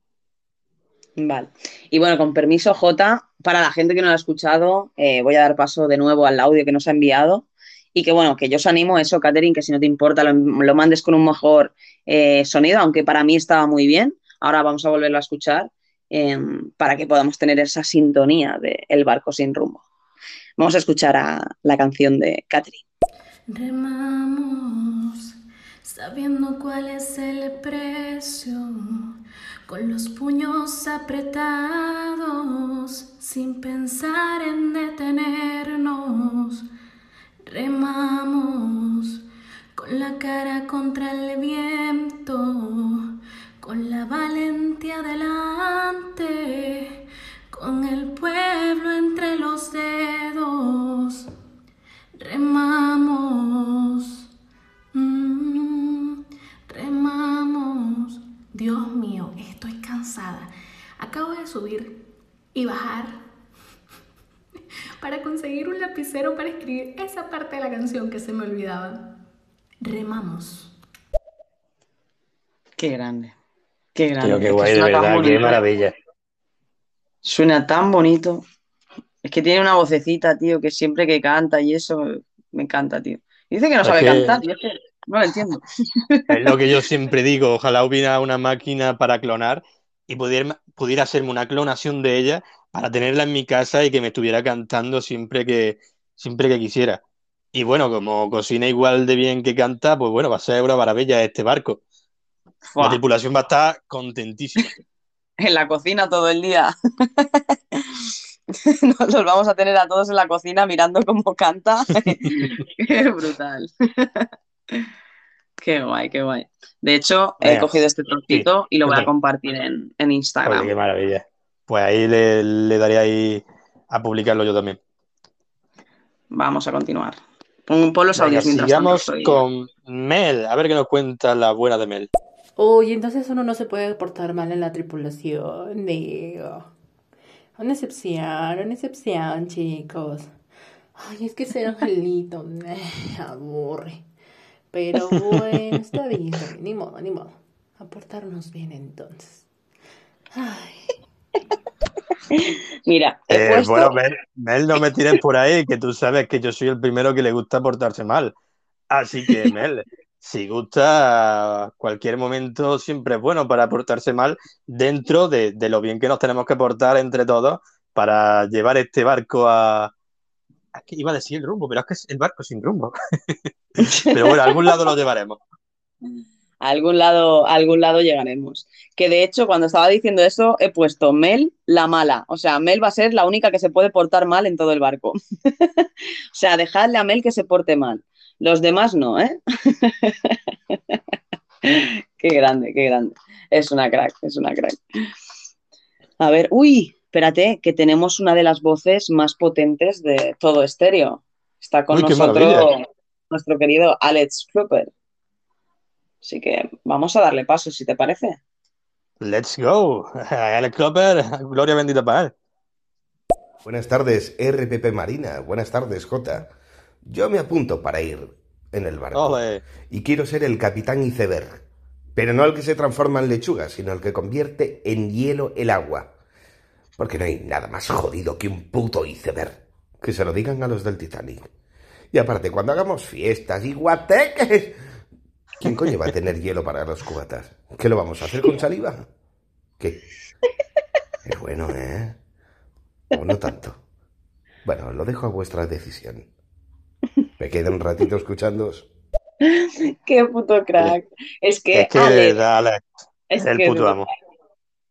Speaker 1: Vale. Y bueno, con permiso, Jota, para la gente que no lo ha escuchado, eh, voy a dar paso de nuevo al audio que nos ha enviado. Y que bueno, que yo os animo a eso, Catherine, que si no te importa, lo, mandes con un mejor eh, sonido, aunque para mí estaba muy bien. Ahora vamos a volverlo a escuchar eh, para que podamos tener esa sintonía de El barco sin rumbo. Vamos a escuchar a la canción de Catherine.
Speaker 6: Remamos sabiendo cuál es el precio, con los puños apretados, sin pensar en detenernos. Remamos con la cara contra el viento, con la valentía delante, con el pueblo entre los dedos. Remamos, Dios mío, estoy cansada. Acabo de subir y bajar para conseguir un lapicero para escribir esa parte de la canción que se me olvidaba. Remamos.
Speaker 1: Qué grande. Qué grande.
Speaker 2: Tío, qué
Speaker 1: Es que
Speaker 2: guay, de verdad, qué maravilla.
Speaker 1: Suena tan bonito. Es que tiene una vocecita, tío, que siempre que canta y eso, me encanta, tío. Dice que no
Speaker 2: Es
Speaker 1: sabe
Speaker 2: que-
Speaker 1: cantar, y es que no lo entiendo.
Speaker 2: Es lo que yo siempre digo, ojalá hubiera una máquina para clonar y pudiera, pudiera hacerme una clonación de ella para tenerla en mi casa y que me estuviera cantando siempre que, siempre que quisiera. Y bueno, como cocina igual de bien que canta, pues bueno, va a ser una maravilla este barco. La tripulación va a estar contentísima.
Speaker 1: En la cocina todo el día. Nos los vamos a tener a todos en la cocina mirando cómo canta. Qué brutal. Qué guay, qué guay. De hecho, he cogido este trocito y lo voy a compartir en, en
Speaker 2: Oye,
Speaker 1: Instagram.
Speaker 2: qué maravilla. Pues ahí le, le daré ahí a publicarlo yo también.
Speaker 1: Vamos a continuar. Pon, pon los
Speaker 2: Venga,
Speaker 1: audios mientras
Speaker 2: sigamos con Mel. A ver qué nos cuenta la buena de Mel.
Speaker 5: Uy, entonces uno no se puede portar mal en la tripulación, digo. Una excepción, una excepción, chicos. Ay, es que ser angelito me aburre. Pero bueno, está bien, está bien, ni modo, ni modo. A portarnos bien entonces. Ay.
Speaker 1: Mira, he
Speaker 2: Eh,
Speaker 1: puesto.
Speaker 2: bueno, Mel, Mel, no me tires por ahí, que tú sabes que yo soy el primero que le gusta portarse mal. Así que, Mel, si gusta, cualquier momento siempre es bueno para portarse mal dentro de, de lo bien que nos tenemos que portar entre todos para llevar este barco a... Es que iba a decir el rumbo, pero es que es el barco sin rumbo. Pero bueno, a algún lado lo llevaremos.
Speaker 1: A algún lado, a algún lado llegaremos. Que de hecho, cuando estaba diciendo eso, he puesto Mel la mala. O sea, Mel va a ser la única que se puede portar mal en todo el barco. O sea, dejadle a Mel que se porte mal. Los demás no, ¿eh? Qué grande, qué grande. Es una crack, es una crack. A ver, uy, espérate, que tenemos una de las voces más potentes de todo estéreo. Está con
Speaker 2: Uy,
Speaker 1: nosotros nuestro querido Alex Flupper. Así que vamos a darle paso, si te parece.
Speaker 2: Let's go. Alex Cooper, gloria bendita para él.
Speaker 17: Buenas tardes, RPP Marina. Buenas tardes, J. Yo me apunto para ir en el barco.
Speaker 2: Ole.
Speaker 17: Y quiero ser el capitán iceberg. Pero no el que se transforma en lechuga, sino el que convierte en hielo el agua. Porque no hay nada más jodido que un puto iceberg. Que se lo digan a los del Titanic. Y aparte, cuando hagamos fiestas y guateques... ¿Quién coño va a tener hielo para los cubatas? ¿Qué lo vamos a hacer con saliva? ¿Qué? Es bueno, ¿eh? O no tanto. Bueno, lo dejo a vuestra decisión. Me quedo un ratito escuchándoos.
Speaker 1: Qué puto crack. Es que
Speaker 2: Es que
Speaker 1: Alex, es
Speaker 2: el
Speaker 1: que
Speaker 2: puto amo.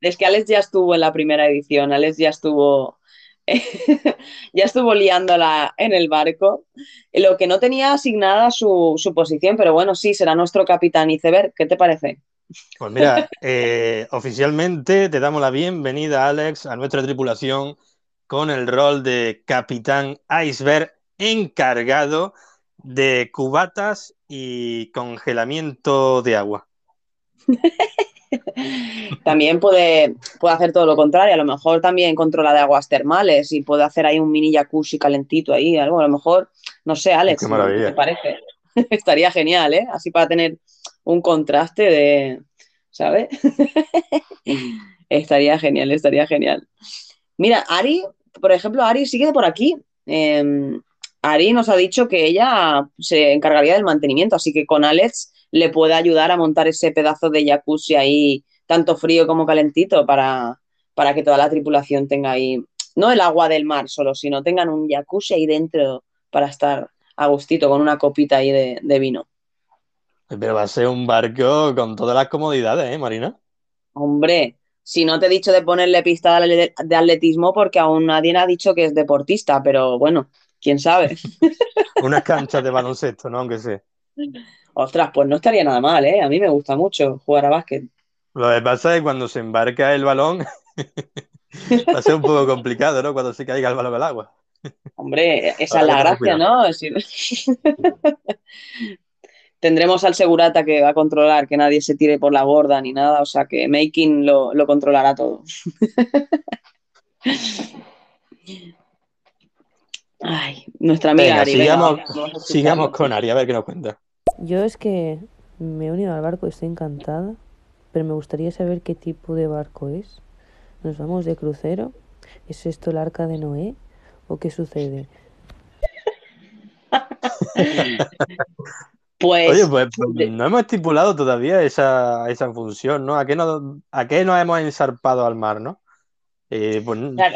Speaker 1: Es que Alex ya estuvo en la primera edición, Alex ya estuvo, ya estuvo liándola en el barco, lo que no tenía asignada su, su posición, pero bueno, sí, será nuestro capitán iceberg, ¿qué te parece?
Speaker 2: Pues mira, eh, oficialmente te damos la bienvenida, Alex, a nuestra tripulación con el rol de Capitán Iceberg encargado de cubatas y congelamiento de agua.
Speaker 1: También puede, puede hacer todo lo contrario, a lo mejor también controla de aguas termales y puede hacer ahí un mini jacuzzi calentito ahí, algo, a lo mejor, no sé, Alex,
Speaker 2: Qué
Speaker 1: ¿qué
Speaker 2: maravilla.
Speaker 1: te parece? Estaría genial, ¿eh? Así para tener un contraste de, ¿sabes? Estaría genial, estaría genial. Mira, Ari, por ejemplo, Ari sigue por aquí. Eh, Ari nos ha dicho que ella se encargaría del mantenimiento, así que con Alex le puede ayudar a montar ese pedazo de jacuzzi ahí, tanto frío como calentito, para, para que toda la tripulación tenga ahí, no el agua del mar solo, sino tengan un jacuzzi ahí dentro para estar a gustito con una copita ahí de, de vino.
Speaker 2: Pero va a ser un barco con todas las comodidades, ¿eh, Marina?
Speaker 1: Hombre, si no te he dicho de ponerle pista de de atletismo porque aún nadie ha dicho que es deportista, pero bueno, quién sabe.
Speaker 2: Unas canchas de baloncesto, ¿no? Aunque sea.
Speaker 1: Ostras, pues no estaría nada mal, ¿eh? A mí me gusta mucho jugar a básquet.
Speaker 2: Lo que pasa es que cuando se embarca el balón va a ser un poco complicado, ¿no? Cuando se caiga el balón al agua.
Speaker 1: Hombre, esa es la gracia. ¿no? Tendremos al segurata que va a controlar que nadie se tire por la borda ni nada, o sea que Making lo, lo controlará todo. Ay, nuestra amiga
Speaker 2: Venga,
Speaker 1: Ari,
Speaker 2: sigamos, sigamos con Ari, a ver qué nos cuenta.
Speaker 3: Yo es que me he unido al barco, estoy encantada, pero me gustaría saber qué tipo de barco es. ¿Nos vamos de crucero? ¿Es esto el arca de Noé? ¿O qué sucede?
Speaker 1: Pues,
Speaker 2: Oye, pues, pues, no hemos estipulado todavía esa, esa función, ¿no? ¿A qué nos, a qué nos hemos ensarpado al mar, ¿no? Eh, pues,
Speaker 1: claro,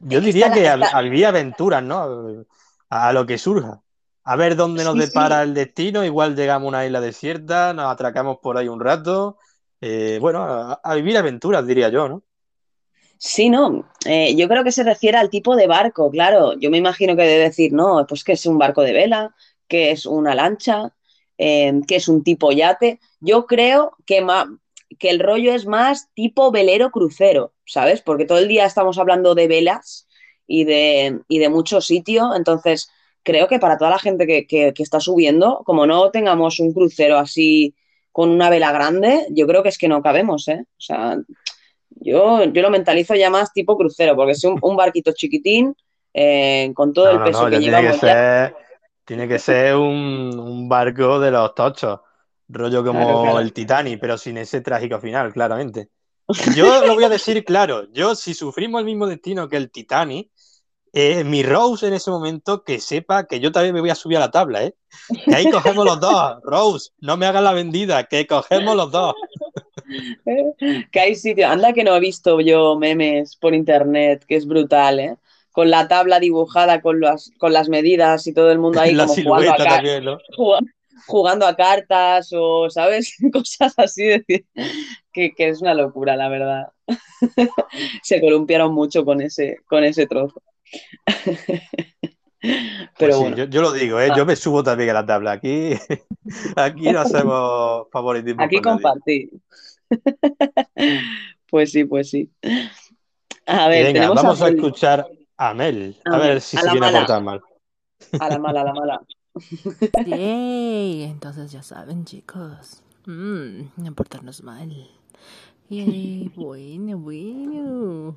Speaker 2: yo diría que
Speaker 1: la-
Speaker 2: a,
Speaker 1: está-
Speaker 2: a vivir aventuras, ¿no? A, a lo que surja. A ver dónde nos
Speaker 1: Sí,
Speaker 2: depara
Speaker 1: sí.
Speaker 2: el destino. Igual llegamos a una isla desierta, nos atracamos por ahí un rato. Eh, bueno, a, a vivir aventuras, diría yo, ¿no?
Speaker 1: Sí, no, eh, yo creo que se refiere al tipo de barco, claro. Yo me imagino que debe decir, no, pues que es un barco de vela, que es una lancha, eh, que es un tipo yate. Yo creo que, que el rollo es más tipo velero crucero, ¿sabes? Porque todo el día estamos hablando de velas y de, y de mucho sitio, entonces creo que para toda la gente que, que- que está subiendo, como no tengamos un crucero así con una vela grande, yo creo que es que no cabemos, ¿eh? O sea, yo, yo lo mentalizo ya más tipo crucero, porque es un, un barquito chiquitín eh, con todo
Speaker 2: No,
Speaker 1: el peso
Speaker 2: no,
Speaker 1: que
Speaker 2: tiene que
Speaker 1: ya.
Speaker 2: tiene que ser un, un barco de los tochos, rollo como
Speaker 1: Claro, claro.
Speaker 2: el Titanic, pero sin ese trágico final, claramente. Yo lo voy a decir claro, yo si sufrimos el mismo destino que el Titanic, eh, mi Rose en ese momento que sepa que yo también me voy a subir a la tabla, ¿eh? Que ahí cogemos los dos, Rose, no me hagas la vendida, que cogemos los dos.
Speaker 1: Que hay sitio. Anda que no he visto yo memes por internet, que es brutal, ¿eh? Con la tabla dibujada, con las, con las medidas y todo el mundo ahí
Speaker 2: La
Speaker 1: como jugando a, jugando, a cartas o, ¿sabes? Cosas así, que, que es una locura, la verdad. Se columpiaron mucho con ese, con ese trozo.
Speaker 2: Pues
Speaker 1: Pero
Speaker 2: sí,
Speaker 1: bueno.
Speaker 2: yo, yo lo digo, ¿eh?
Speaker 1: Ah.
Speaker 2: Yo me subo también a la tabla. Aquí, aquí no hacemos favoritismo
Speaker 1: Aquí compartir. Pues sí, pues sí. A ver,
Speaker 2: venga,
Speaker 1: tenemos
Speaker 2: vamos a escuchar a Mel, a
Speaker 1: A
Speaker 2: ver si
Speaker 1: a
Speaker 2: se viene a portar mal.
Speaker 1: A la mala, a la mala.
Speaker 5: Yay, entonces ya saben, chicos. Mm, no portarnos mal. Yay, bueno, bueno.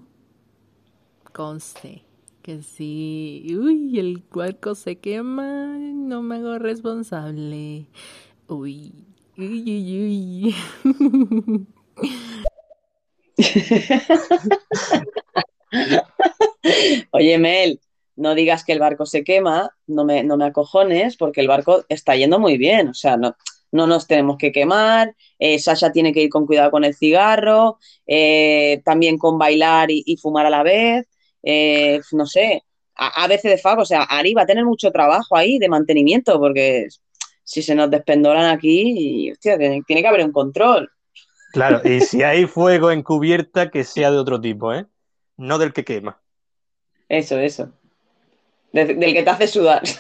Speaker 5: Conste que si uy, el barco se quema, no me hago responsable. Uy, uy, uy, uy.
Speaker 1: Oye, Mel, no digas que el barco se quema, no me, no me acojones, porque el barco está yendo muy bien. O sea, no, no nos tenemos que quemar. eh, Sasha tiene que ir con cuidado con el cigarro, eh, también con bailar y fumar a la vez. Eh, no sé, a, veces de fago. O sea, Ari va a tener mucho trabajo ahí de mantenimiento, porque si se nos despendoran aquí, hostia, tiene, tiene que haber un control.
Speaker 2: Claro, y si hay fuego en cubierta, que sea de otro tipo, ¿eh? No del que quema.
Speaker 1: Eso, eso. De- del que te hace sudar.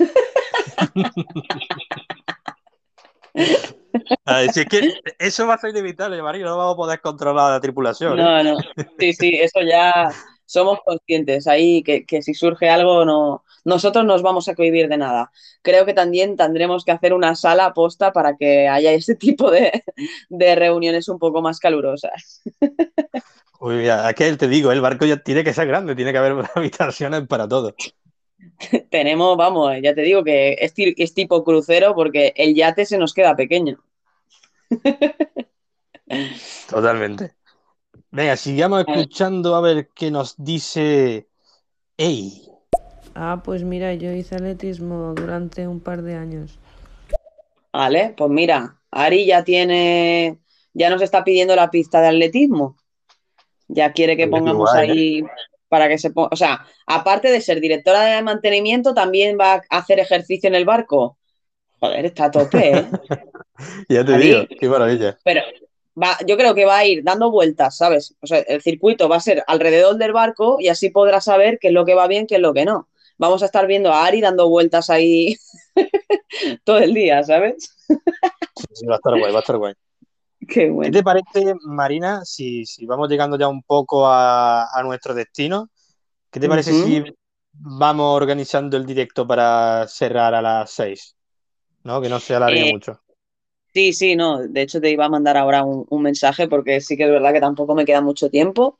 Speaker 2: A ver, si es que eso va a ser inevitable, María, no vamos a poder controlar la tripulación. ¿eh?
Speaker 1: No, no. Sí, sí, eso ya somos conscientes ahí que, que si surge algo no nosotros nos vamos a cohibir de nada. Creo que también tendremos que hacer una sala posta para que haya ese tipo de, de reuniones un poco más calurosas.
Speaker 2: Uy, mira, que te digo, el barco ya tiene que ser grande, tiene que haber habitaciones para todo.
Speaker 1: Tenemos, vamos, ya te digo que es tipo crucero porque el yate se nos queda pequeño.
Speaker 2: Totalmente. Venga, sigamos escuchando a ver qué nos dice. ¡Ey!
Speaker 3: Ah, pues mira, yo hice atletismo durante un par de años.
Speaker 1: Vale, pues mira, Ari ya tiene, ya nos está pidiendo la pista de atletismo. Ya quiere que pongamos
Speaker 2: guay, ¿eh?
Speaker 1: ahí para que se ponga, o sea, aparte de ser directora de mantenimiento, también va a hacer ejercicio en el barco. Joder, está a tope, ¿eh?
Speaker 2: Ya te
Speaker 1: Ari.
Speaker 2: digo, qué maravilla.
Speaker 1: Pero va, yo creo que va a ir dando vueltas, ¿sabes? O sea, el circuito va a ser alrededor del barco y así podrá saber qué es lo que va bien, qué es lo que no. vamos a estar viendo a Ari dando vueltas ahí todo el día, ¿sabes?
Speaker 2: Sí, va a estar guay, va a estar guay.
Speaker 1: Qué bueno.
Speaker 2: ¿Qué te parece, Marina, si, si vamos llegando ya un poco a, a nuestro destino? ¿Qué te parece si vamos organizando el directo para cerrar a las 6? ¿No? Que no se alargue
Speaker 1: Eh,
Speaker 2: mucho.
Speaker 1: Sí, sí, no. De hecho, te iba a mandar ahora un, mensaje porque sí que es verdad que tampoco me queda mucho tiempo.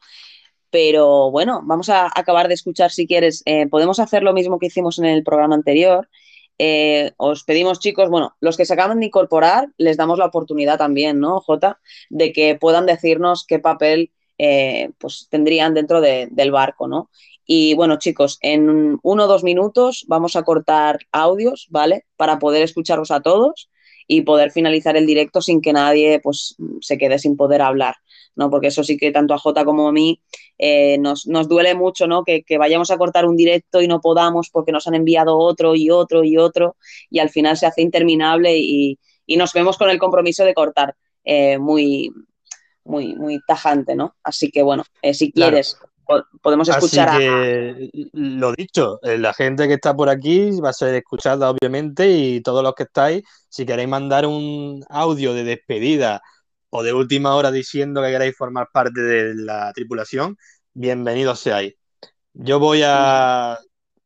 Speaker 1: Pero bueno, vamos a acabar de escuchar si quieres. Eh, podemos hacer lo mismo que hicimos en el programa anterior. Eh, os pedimos, chicos, bueno, los que se acaban de incorporar, les damos la oportunidad también, ¿no, Jota? De que puedan decirnos qué papel eh, pues, tendrían dentro de- del barco, ¿no? Y bueno, chicos, en uno o dos minutos vamos a cortar audios, ¿vale? Para poder escucharos a todos y poder finalizar el directo sin que nadie pues, se quede sin poder hablar, ¿no? Porque eso sí que tanto a Jota como a mí eh, nos, nos duele mucho, ¿no? Que, que vayamos a cortar un directo y no podamos porque nos han enviado otro y otro y otro y al final se hace interminable y, y nos vemos con el compromiso de cortar eh, muy, muy, muy tajante, ¿no? Así que bueno, eh, si quieres, podemos
Speaker 2: Así
Speaker 1: escuchar a...
Speaker 2: lo dicho, eh, la gente que está por aquí va a ser escuchada, obviamente, y todos los que estáis, si queréis mandar un audio de despedida o de última hora diciendo que queréis formar parte de la tripulación, bienvenidos seáis. Yo voy a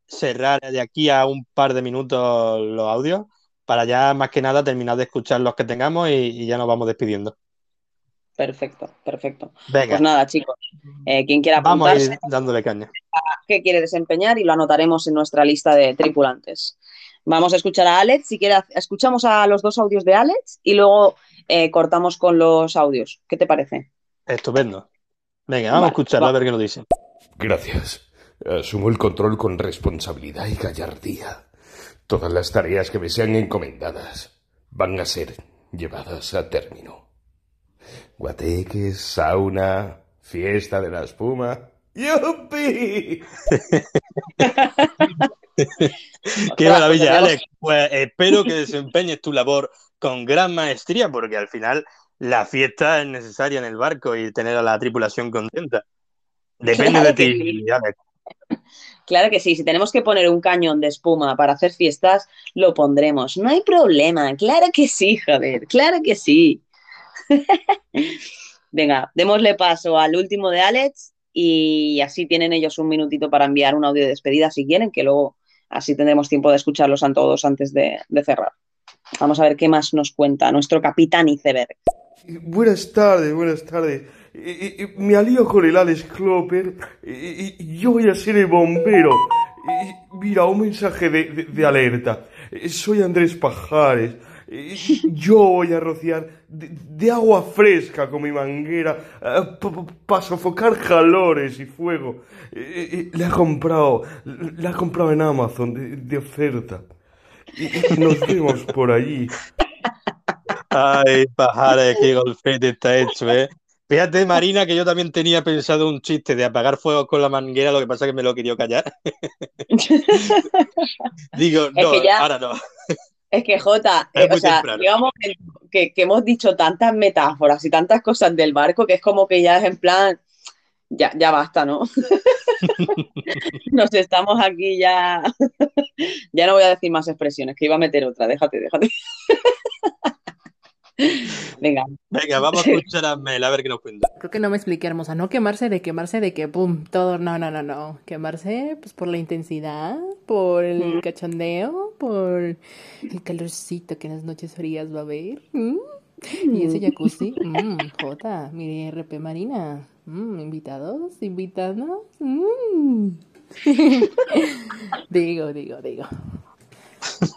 Speaker 2: cerrar de aquí a un par de minutos los audios para ya más que nada terminar de escuchar los que tengamos y, y ya nos vamos despidiendo.
Speaker 1: Perfecto, perfecto.
Speaker 2: Venga.
Speaker 1: Pues nada, chicos, eh, quien quiera
Speaker 2: Vamos a
Speaker 1: apuntarse,
Speaker 2: ir dándole caña.
Speaker 1: qué quiere desempeñar y lo anotaremos en nuestra lista de tripulantes. Vamos a escuchar a Alex. Si quiere, escuchamos a los dos audios de Alex y luego eh, cortamos con los audios. ¿Qué te parece?
Speaker 2: Estupendo. Venga, vamos a escucharlo a
Speaker 1: va.
Speaker 2: ver qué nos dicen.
Speaker 17: Gracias. Asumo el control con responsabilidad y gallardía. Todas las tareas que me sean encomendadas van a ser llevadas a término. Guateques, sauna, fiesta de la espuma. ¡Yupi!
Speaker 2: Qué maravilla, Alex. Pues espero que desempeñes tu labor con gran maestría, porque al final la fiesta es necesaria en el barco y tener a la tripulación contenta. Depende
Speaker 1: Claro
Speaker 2: de ti,
Speaker 1: sí.
Speaker 2: Alex.
Speaker 1: Claro que sí, si tenemos que poner un cañón de espuma para hacer fiestas, lo pondremos. No hay problema, claro que sí, joder, claro que sí. Venga, démosle paso al último de Alex y así tienen ellos un minutito para enviar un audio de despedida si quieren, que luego así tendremos tiempo de escucharlos a todos antes de, cerrar. Vamos a ver qué más nos cuenta nuestro capitán iceberg.
Speaker 18: Buenas tardes, buenas tardes. Eh, eh, me alío con el Alex Clopper. Eh, eh, yo voy a ser el bombero. Eh, mira, un mensaje de, alerta. Eh, soy Andrés Pajares. Eh, yo voy a rociar de, de agua fresca con mi manguera para sofocar calores y fuego. Eh, eh, la he comprado, la he comprado en Amazon de, de oferta. Y, y nos vemos por allí.
Speaker 2: Ay, pajares, qué golfete está hecho, ¿eh? Fíjate, Marina, que yo también tenía pensado un chiste de apagar fuegos con la manguera, lo que pasa es que me lo quería callar. Digo,
Speaker 1: Es
Speaker 2: no,
Speaker 1: que ya-
Speaker 2: ahora no.
Speaker 1: Es que Jota, eh, o sea, momento que, que hemos dicho tantas metáforas y tantas cosas del barco que es como que ya es en plan, ya, ya basta, ¿no? Nos estamos aquí ya. Ya no voy a decir más expresiones, que iba a meter otra, déjate, déjate. Venga.
Speaker 2: Venga, vamos a escuchar a Mel, a ver qué nos cuenta.
Speaker 5: Creo que no me expliqué, hermosa. No quemarse de quemarse de que, pum, todo. No, no, no, no. Quemarse, pues por la intensidad, por el cachondeo, por el calorcito que en las noches frías va a haber. Mm. Y ese jacuzzi, mm, Jota, mire, RP Marina. Mm, invitados, invitados. Mm. digo, digo, digo.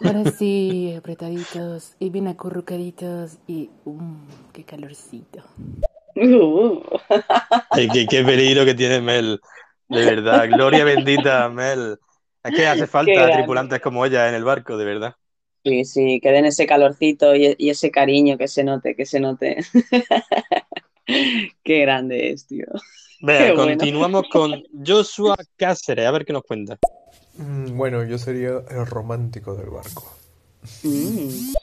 Speaker 5: Ahora sí, apretaditos y bien acurrucaditos y um, qué calorcito.
Speaker 2: Ay, qué, qué peligro que tiene Mel, de verdad. Gloria bendita, Mel. Es que hace falta tripulantes como ella en el barco, de verdad.
Speaker 1: Sí, sí, que den ese calorcito y, y ese cariño que se note, que se note. Qué grande es, tío. Bueno.
Speaker 2: continuamos con Joshua Cáceres, a ver qué nos cuenta.
Speaker 19: Mm, Bueno, yo sería el romántico del barco.
Speaker 1: Mm.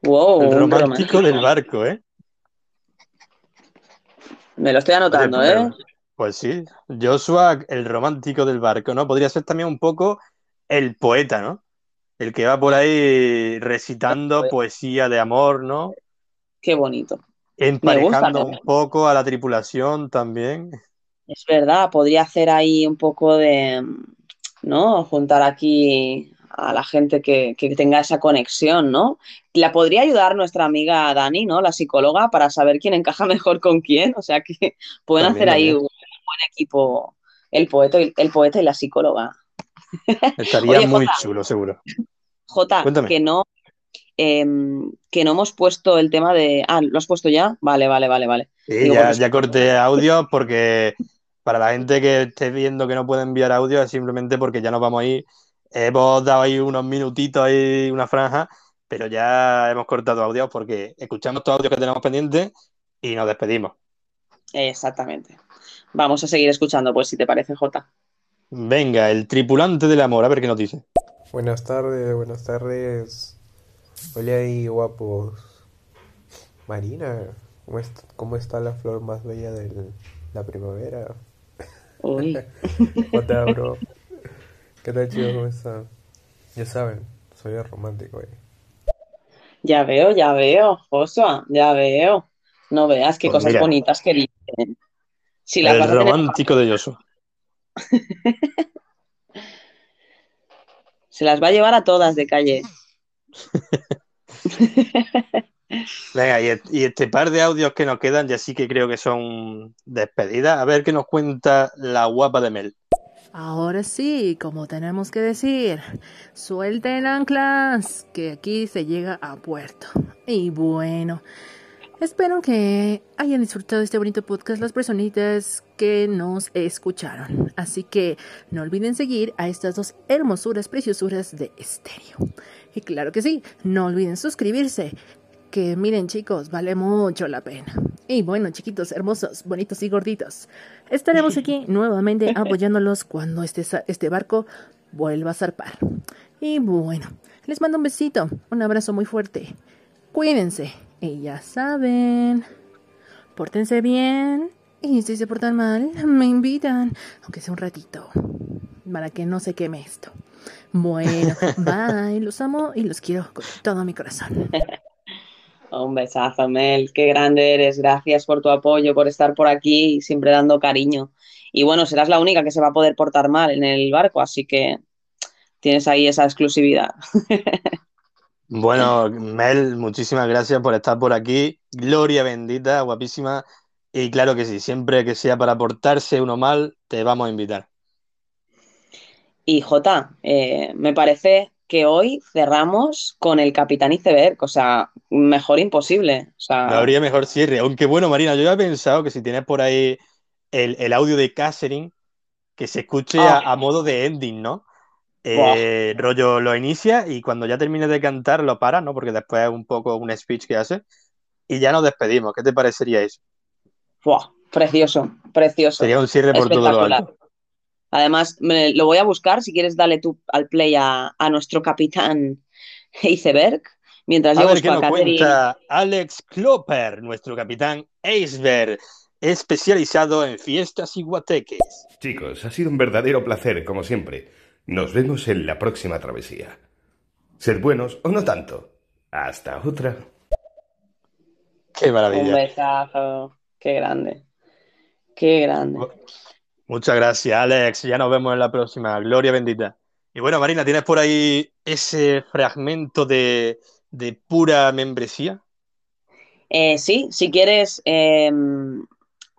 Speaker 1: Wow,
Speaker 2: El romántico del barco, ¿eh?
Speaker 1: Me lo estoy anotando,
Speaker 2: Oye,
Speaker 1: ¿eh?
Speaker 2: Pues sí, Joshua, el romántico del barco, ¿no? Podría ser también un poco el poeta, ¿no? El que va por ahí recitando poesía de amor, ¿no?
Speaker 1: Qué bonito.
Speaker 2: Emparejando un poco a la tripulación también.
Speaker 1: Es verdad, podría hacer ahí un poco de, ¿no? Juntar aquí a la gente que, que tenga esa conexión, ¿no? La podría ayudar nuestra amiga Dani, ¿no? La psicóloga, para saber quién encaja mejor con quién. O sea que pueden
Speaker 2: También,
Speaker 1: hacer ahí un buen equipo, el poeta, y- el poeta y la psicóloga.
Speaker 2: Estaría
Speaker 1: Oye,
Speaker 2: muy
Speaker 1: Jota.
Speaker 2: chulo, seguro.
Speaker 1: Jota,
Speaker 2: Cuéntame.
Speaker 1: que no, em, que no hemos puesto el tema de. Ah, ¿lo has puesto ya? Vale, vale, vale, vale.
Speaker 2: Sí,
Speaker 1: Digo,
Speaker 2: ya,
Speaker 1: porque-
Speaker 2: ya corté audio porque para la gente que esté viendo que no puede enviar audio es simplemente porque ya nos vamos a ir. Hemos dado ahí unos minutitos, ahí una franja, pero ya hemos cortado audio porque escuchamos todos los audios que tenemos pendientes y nos despedimos.
Speaker 1: Exactamente. Vamos a seguir escuchando, pues, si te parece, Jota.
Speaker 2: Venga, el tripulante del amor, a ver qué nos dice.
Speaker 19: Buenas tardes, buenas tardes. Hola ahí, guapos. Marina, ¿cómo, est- cómo está la flor más bella de la primavera?
Speaker 1: Uy.
Speaker 19: Hola, bro. ¿Qué tal, chicos? ¿Cómo están? Ya saben, soy el romántico, eh.
Speaker 1: Ya veo, ya veo, Joshua, ya veo. No veas qué
Speaker 2: Pues
Speaker 1: cosas
Speaker 2: mira.
Speaker 1: bonitas que dicen. Si las
Speaker 2: el
Speaker 1: vas a tener,
Speaker 2: romántico de Joshua.
Speaker 1: se las va a llevar a todas de calle.
Speaker 2: Venga, y, et- y este par de audios que nos quedan ya sí que creo que son despedidas. A ver qué nos cuenta la guapa de Mel.
Speaker 5: Ahora sí, como tenemos que decir, suelten anclas, que aquí se llega a puerto. Y bueno, espero que hayan disfrutado este bonito podcast las personitas que nos escucharon. Así que no olviden seguir a estas dos hermosuras, preciosuras de estéreo. Y claro que sí, no olviden suscribirse. Que miren chicos, vale mucho la pena. Y bueno, chiquitos, hermosos, bonitos y gorditos, estaremos aquí nuevamente apoyándolos cuando este, este barco vuelva a zarpar. Y bueno, les mando un besito, un abrazo muy fuerte. Cuídense. Y ya saben, pórtense bien. Y si se portan mal, me invitan, aunque sea un ratito, para que no se queme esto. Bueno, bye, los amo y los quiero con todo mi corazón.
Speaker 1: Un besazo, Mel, qué grande eres. Gracias por tu apoyo, por estar por aquí, siempre dando cariño. Y bueno, serás la única que se va a poder portar mal en el barco, así que tienes ahí esa exclusividad.
Speaker 2: Bueno, Mel, muchísimas gracias por estar por aquí. Gloria bendita, guapísima. Y claro que sí, siempre que sea para portarse uno mal, te vamos a invitar.
Speaker 1: Y Jota, eh, me parece que hoy cerramos con el Capitán Iceberg, o sea, mejor imposible. O sea,
Speaker 2: No habría mejor cierre. Aunque bueno, Marina, yo ya he pensado que si tienes por ahí el, el audio de Catherine, que se escuche a, a modo de ending, ¿no? Eh, rollo lo inicia y cuando ya termine de cantar lo para, ¿no? Porque después es un poco un speech que hace y ya nos despedimos. ¿Qué te parecería eso?
Speaker 1: ¡buah! precioso, precioso.
Speaker 2: Sería un cierre por todo lo alto.
Speaker 1: Además, me- lo voy a buscar, si quieres dale tú al play a, a nuestro Capitán Iceberg, mientras
Speaker 2: A
Speaker 1: yo
Speaker 2: ver
Speaker 1: busco
Speaker 2: qué
Speaker 1: a
Speaker 2: nos
Speaker 1: Catherine.
Speaker 2: cuenta Alex Klopper, nuestro capitán iceberg, especializado en fiestas y guateques.
Speaker 17: Chicos, ha sido un verdadero placer, como siempre. Nos vemos en la próxima travesía. Sed buenos o no tanto. Hasta otra.
Speaker 2: Qué
Speaker 1: Un
Speaker 2: maravilla.
Speaker 1: besazo, qué grande, qué grande.
Speaker 2: Muchas gracias, Alex. Ya nos vemos en la próxima. Gloria bendita. Y bueno, Marina, ¿tienes por ahí ese fragmento de, de pura membresía?
Speaker 1: Eh, sí, si quieres, eh,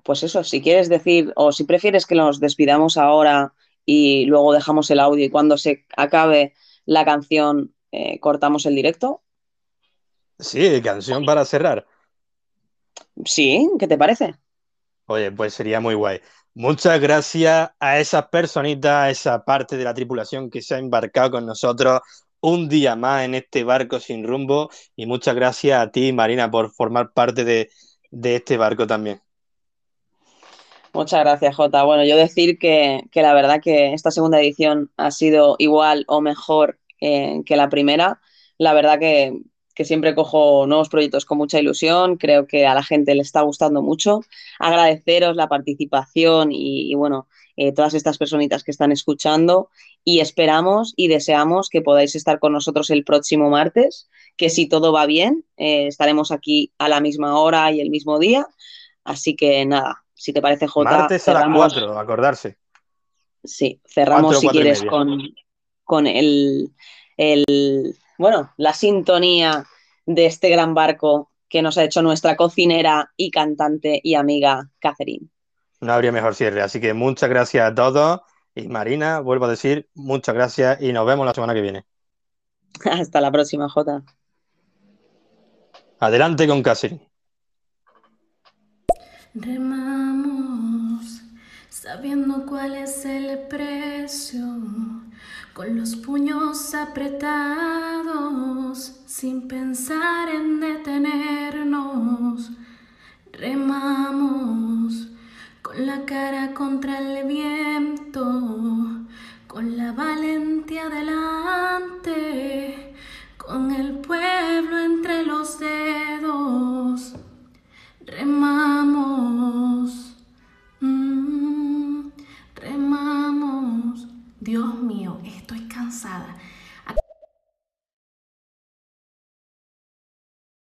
Speaker 1: pues eso, si quieres decir, o si prefieres que nos despidamos ahora y luego dejamos el audio y cuando se acabe la canción eh, cortamos el directo.
Speaker 2: Sí, canción para cerrar.
Speaker 1: Sí, ¿qué te parece?
Speaker 2: Oye, pues sería muy guay. Muchas gracias a esas personitas, a esa parte de la tripulación que se ha embarcado con nosotros un día más en este barco sin rumbo. Y muchas gracias a ti, Marina, por formar parte de, de este barco también.
Speaker 1: Muchas gracias, Jota. Bueno, yo decir que, que la verdad que esta segunda edición ha sido igual o mejor eh, que la primera. La verdad que que siempre cojo nuevos proyectos con mucha ilusión. Creo que a la gente le está gustando mucho. Agradeceros la participación y, bueno, eh, todas estas personitas que están escuchando y esperamos y deseamos que podáis estar con nosotros el próximo martes, que si todo va bien, eh, estaremos aquí a la misma hora y el mismo día. Así que nada, si te parece, Jota.
Speaker 2: Martes a las
Speaker 1: cerramos-
Speaker 2: 4, acordarse.
Speaker 1: Sí, cerramos
Speaker 2: Cuatro,
Speaker 1: si quieres con, con el, el, bueno, la sintonía de este gran barco que nos ha hecho nuestra cocinera y cantante y amiga Catherine.
Speaker 2: No habría mejor cierre. Así que muchas gracias a todos. Y Marina, vuelvo a decir, muchas gracias y nos vemos la semana que viene.
Speaker 1: Hasta la próxima, Jota.
Speaker 2: Adelante con Catherine
Speaker 6: sabiendo cuál es el precio, con los puños apretados, sin pensar en detenernos, remamos con la cara contra el viento, con la valentía delante, con el pueblo entre los dedos, remamos. Dios mío, estoy cansada,